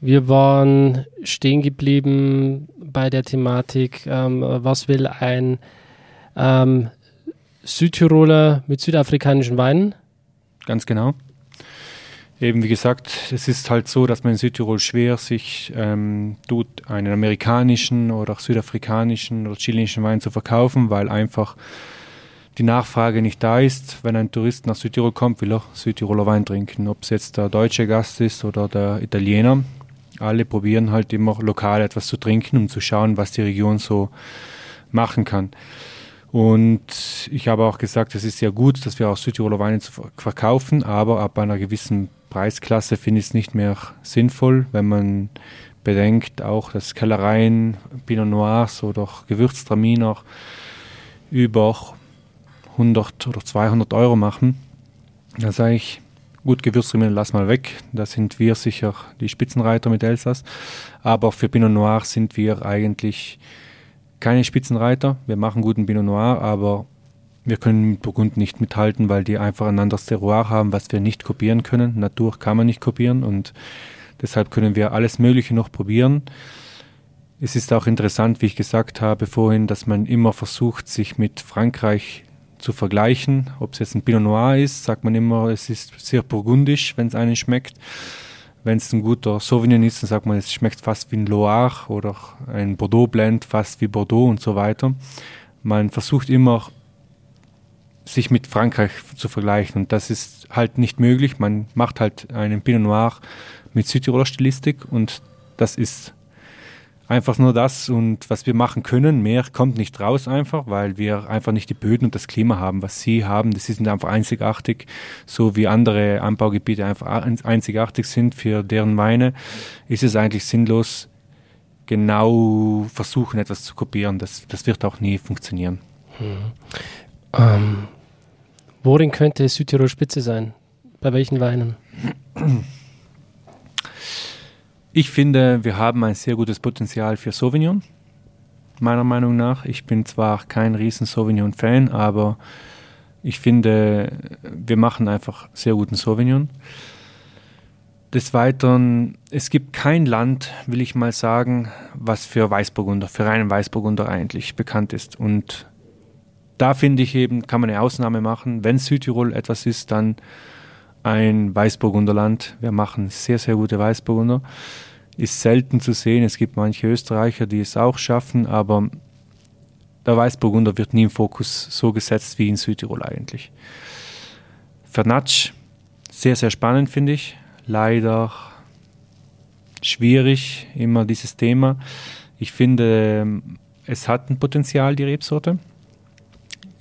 Wir waren stehen geblieben bei der Thematik, ähm, was will ein ähm, Südtiroler mit südafrikanischen Weinen. Ganz genau. Eben wie gesagt, es ist halt so, dass man in Südtirol schwer sich ähm, tut, einen amerikanischen oder auch südafrikanischen oder chilenischen Wein zu verkaufen, weil einfach die Nachfrage nicht da ist. Wenn ein Tourist nach Südtirol kommt, will er Südtiroler Wein trinken. Ob es jetzt der deutsche Gast ist oder der Italiener. Alle probieren halt immer lokal etwas zu trinken, um zu schauen, was die Region so machen kann. Und ich habe auch gesagt, es ist sehr gut, dass wir auch Südtiroler Weine verkaufen, aber ab einer gewissen Preisklasse finde ich es nicht mehr sinnvoll, wenn man bedenkt, auch dass Kellereien, Pinot Noirs oder Gewürztraminer über 100 oder 200 Euro machen. Da sage ich, gut, Gewürztraminer lass mal weg, da sind wir sicher die Spitzenreiter mit Elsass, aber für Pinot Noir sind wir eigentlich keine Spitzenreiter. Wir machen guten Pinot Noir, aber wir können mit Burgund nicht mithalten, weil die einfach ein anderes Terroir haben, was wir nicht kopieren können. Natur kann man nicht kopieren und deshalb können wir alles Mögliche noch probieren. Es ist auch interessant, wie ich gesagt habe vorhin, dass man immer versucht, sich mit Frankreich zu vergleichen. Ob es jetzt ein Pinot Noir ist, sagt man immer, es ist sehr burgundisch, wenn es einen schmeckt. Wenn es ein guter Sauvignon ist, dann sagt man, es schmeckt fast wie ein Loire oder ein Bordeaux Blend fast wie Bordeaux und so weiter. Man versucht immer sich mit Frankreich zu vergleichen und das ist halt nicht möglich. Man macht halt einen Pinot Noir mit Südtiroler Stilistik und das ist einfach nur das und was wir machen können. Mehr kommt nicht raus einfach, weil wir einfach nicht die Böden und das Klima haben, was sie haben. Das ist einfach einzigartig, so wie andere Anbaugebiete einfach einzigartig sind für deren Weine. Ist es eigentlich sinnlos, genau versuchen, etwas zu kopieren. Das, das wird auch nie funktionieren. Hm. Ähm, worin könnte Südtirol Spitze sein? Bei welchen Weinen? Ich finde, wir haben ein sehr gutes Potenzial für Sauvignon, meiner Meinung nach. Ich bin zwar kein riesen Sauvignon-Fan, aber ich finde, wir machen einfach sehr guten Sauvignon. Des Weiteren, es gibt kein Land, will ich mal sagen, was für Weißburgunder, für reinen Weißburgunder eigentlich bekannt ist. Und da finde ich eben, kann man eine Ausnahme machen. Wenn Südtirol etwas ist, dann ein Weißburgunderland. Wir machen sehr, sehr gute Weißburgunder. ist selten zu sehen. Es gibt manche Österreicher, die es auch schaffen, aber der Weißburgunder wird nie im Fokus so gesetzt wie in Südtirol eigentlich. Vernatsch, sehr, sehr spannend finde ich. Leider schwierig, immer dieses Thema. Ich finde, es hat ein Potenzial, die Rebsorte.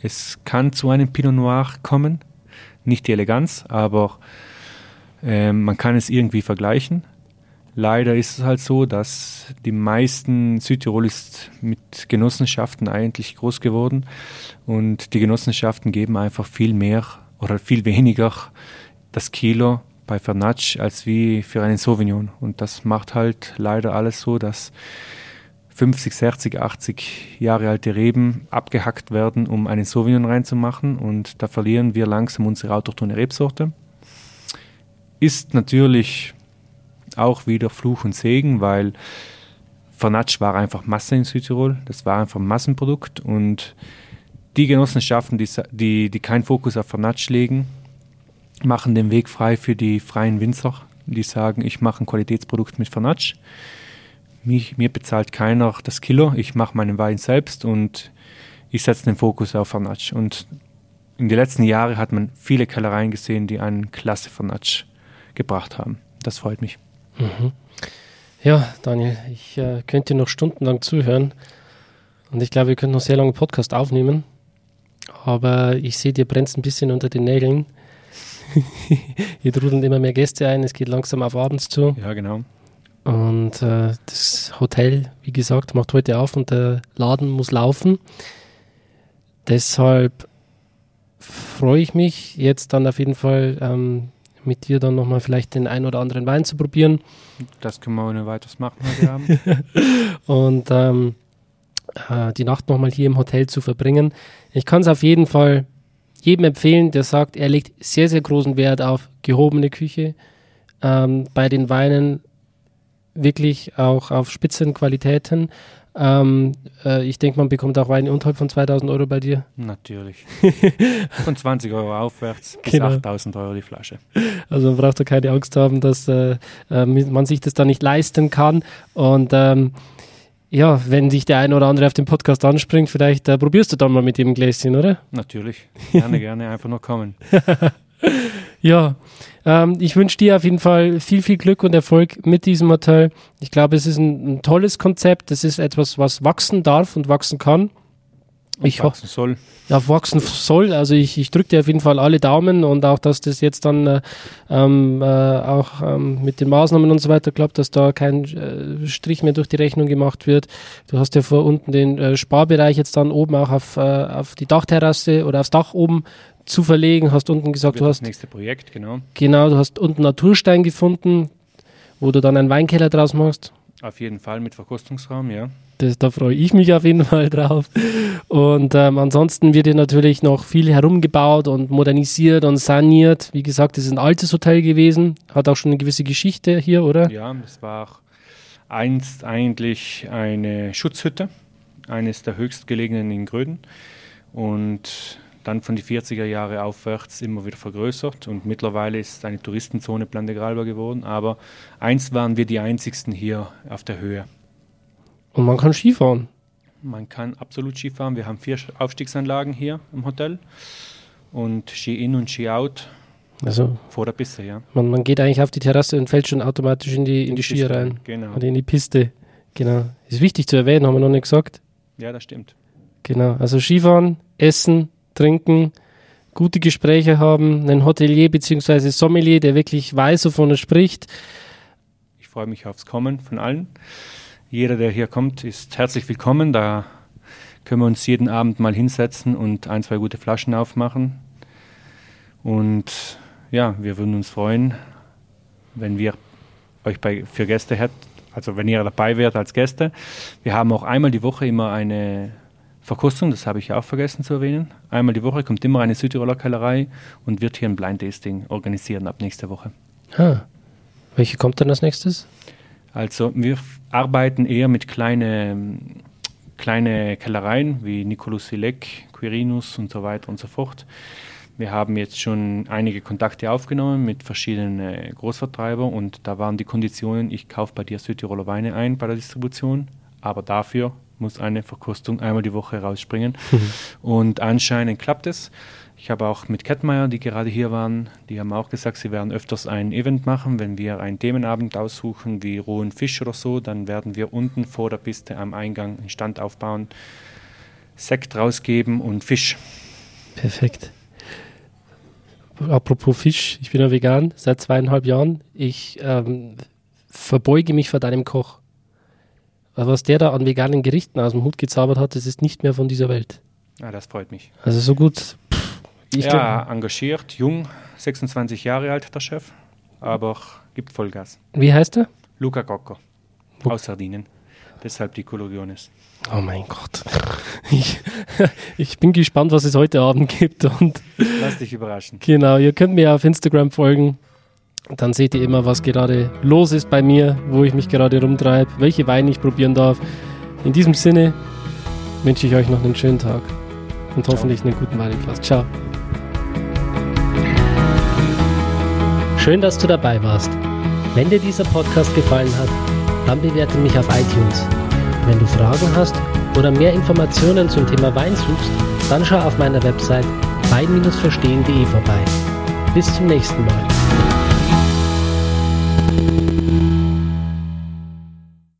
Es kann zu einem Pinot Noir kommen. Nicht die Eleganz, aber äh, man kann es irgendwie vergleichen. Leider ist es halt so, dass die meisten Südtirol ist mit Genossenschaften eigentlich groß geworden und die Genossenschaften geben einfach viel mehr oder viel weniger das Kilo bei Fernatsch als wie für einen Sauvignon. Und das macht halt leider alles so, dass 50, 60, 80 Jahre alte Reben abgehackt werden, um einen Sauvignon reinzumachen. Und da verlieren wir langsam unsere autochtone Rebsorte. Ist natürlich auch wieder Fluch und Segen, weil Fernatsch war einfach Masse in Südtirol. Das war einfach ein Massenprodukt. Und die Genossenschaften, die, die, die keinen Fokus auf Fernatsch legen, machen den Weg frei für die freien Winzer, die sagen, ich mache ein Qualitätsprodukt mit Fernatsch. Mich, mir bezahlt keiner das Kilo, ich mache meinen Wein selbst und ich setze den Fokus auf Fernatsch. Und in den letzten Jahren hat man viele Kellereien gesehen, die einen klasse Fernatsch gebracht haben. Das freut mich. Mhm. Ja, Daniel, ich äh, könnte noch stundenlang zuhören und ich glaube, wir können noch sehr lange Podcast aufnehmen. Aber ich sehe, dir brennt ein bisschen unter den Nägeln. Hier trudeln immer mehr Gäste ein, es geht langsam auf abends zu. Ja, genau. Und äh, das Hotel, wie gesagt, macht heute auf und der Laden muss laufen. Deshalb freue ich mich jetzt dann auf jeden Fall ähm, mit dir dann nochmal vielleicht den ein oder anderen Wein zu probieren. Das können wir ohne weiteres machen heute Abend. und ähm, äh, die Nacht nochmal hier im Hotel zu verbringen. Ich kann es auf jeden Fall jedem empfehlen, der sagt, er legt sehr, sehr großen Wert auf gehobene Küche. Ähm, bei den Weinen wirklich auch auf Spitzenqualitäten. Ähm, äh, ich denke, man bekommt auch Weine unterhalb von 2000 Euro bei dir. Natürlich. von 20 Euro aufwärts bis genau. 8000 Euro die Flasche. Also man braucht da keine Angst haben, dass äh, äh man sich das da nicht leisten kann. Und ähm, ja, wenn dich der eine oder andere auf den Podcast anspringt, vielleicht äh, probierst du dann mal mit dem Gläschen, oder? Natürlich. Gerne, gerne einfach noch kommen. ja, ähm, ich wünsche dir auf jeden Fall viel, viel Glück und Erfolg mit diesem Hotel. Ich glaube, es ist ein, ein tolles Konzept. Es ist etwas, was wachsen darf und wachsen kann. Ich wachsen soll. Ja, wachsen soll. Also ich, ich drücke dir auf jeden Fall alle Daumen und auch, dass das jetzt dann äh, ähm, äh, auch ähm, mit den Maßnahmen und so weiter klappt, dass da kein äh, Strich mehr durch die Rechnung gemacht wird. Du hast ja vor unten den äh, Sparbereich jetzt dann oben auch auf, äh, auf die Dachterrasse oder aufs Dach oben zu verlegen. Hast unten gesagt, du hast. Das nächste Projekt, genau. Genau, du hast unten Naturstein gefunden, wo du dann einen Weinkeller draus machst. Auf jeden Fall mit Verkostungsraum, ja. Das, da freue ich mich auf jeden Fall drauf. Und ähm, ansonsten wird hier natürlich noch viel herumgebaut und modernisiert und saniert. Wie gesagt, es ist ein altes Hotel gewesen, hat auch schon eine gewisse Geschichte hier, oder? Ja, es war einst eigentlich eine Schutzhütte, eines der höchstgelegenen in Gröden. Und dann von die 40er Jahre aufwärts immer wieder vergrößert und mittlerweile ist es eine Touristenzone Plan de Gralba geworden, aber einst waren wir die einzigsten hier auf der Höhe. Und man kann Skifahren? Man kann absolut Skifahren. Wir haben vier Aufstiegsanlagen hier im Hotel und Ski-In und Ski-Out also vor der Piste, ja. Man, man geht eigentlich auf die Terrasse und fällt schon automatisch in die, in, in die Skier rein. Genau. Oder in die Piste. Genau. Ist wichtig zu erwähnen, haben wir noch nicht gesagt. Ja, das stimmt. Genau. Also Skifahren, Essen, trinken, gute Gespräche haben, einen Hotelier bzw. Sommelier, der wirklich weiß, wovon er spricht. Ich freue mich aufs Kommen von allen. Jeder, der hier kommt, ist herzlich willkommen. Da können wir uns jeden Abend mal hinsetzen und ein, zwei gute Flaschen aufmachen. Und ja, wir würden uns freuen, wenn wir euch bei, für Gäste hätten, also wenn ihr dabei wärt als Gäste. Wir haben auch einmal die Woche immer eine Verkostung, das habe ich auch vergessen zu erwähnen. Einmal die Woche kommt immer eine Südtiroler Kellerei und wird hier ein Blind Tasting organisieren ab nächster Woche. Ah. Welche kommt dann als nächstes? Also wir arbeiten eher mit kleinen kleine Kellereien wie Nicolas Silek, Quirinus und so weiter und so fort. Wir haben jetzt schon einige Kontakte aufgenommen mit verschiedenen äh, Großvertreibern und da waren die Konditionen, ich kaufe bei dir Südtiroler Weine ein bei der Distribution, aber dafür muss eine Verkostung einmal die Woche rausspringen. Mhm. Und anscheinend klappt es. Ich habe auch mit Kettmeier, die gerade hier waren, die haben auch gesagt, sie werden öfters ein Event machen. Wenn wir einen Themenabend aussuchen, wie rohen Fisch oder so, dann werden wir unten vor der Piste am Eingang einen Stand aufbauen, Sekt rausgeben und Fisch. Perfekt. Apropos Fisch, ich bin ja vegan seit zweieinhalb Jahren. Ich ähm, verbeuge mich vor deinem Koch. Was der da an veganen Gerichten aus dem Hut gezaubert hat, das ist nicht mehr von dieser Welt. Ah, das freut mich. Also so gut. Ich ja, engagiert, jung, 26 Jahre alt der Chef, aber gibt Vollgas. Wie heißt er? Luca Cocco, aus Sardinien. Deshalb die Coloriones. Oh mein Gott. Ich, ich, bin gespannt, was es heute Abend gibt. Und Lass dich überraschen. Genau, ihr könnt mir auf Instagram folgen. Dann seht ihr immer, was gerade los ist bei mir, wo ich mich gerade rumtreibe, welche Weine ich probieren darf. In diesem Sinne wünsche ich euch noch einen schönen Tag und hoffentlich einen guten Weinglas. Ciao. Schön, dass du dabei warst. Wenn dir dieser Podcast gefallen hat, dann bewerte mich auf iTunes. Wenn du Fragen hast oder mehr Informationen zum Thema Wein suchst, dann schau auf meiner Website wein-verstehen.de vorbei. Bis zum nächsten Mal.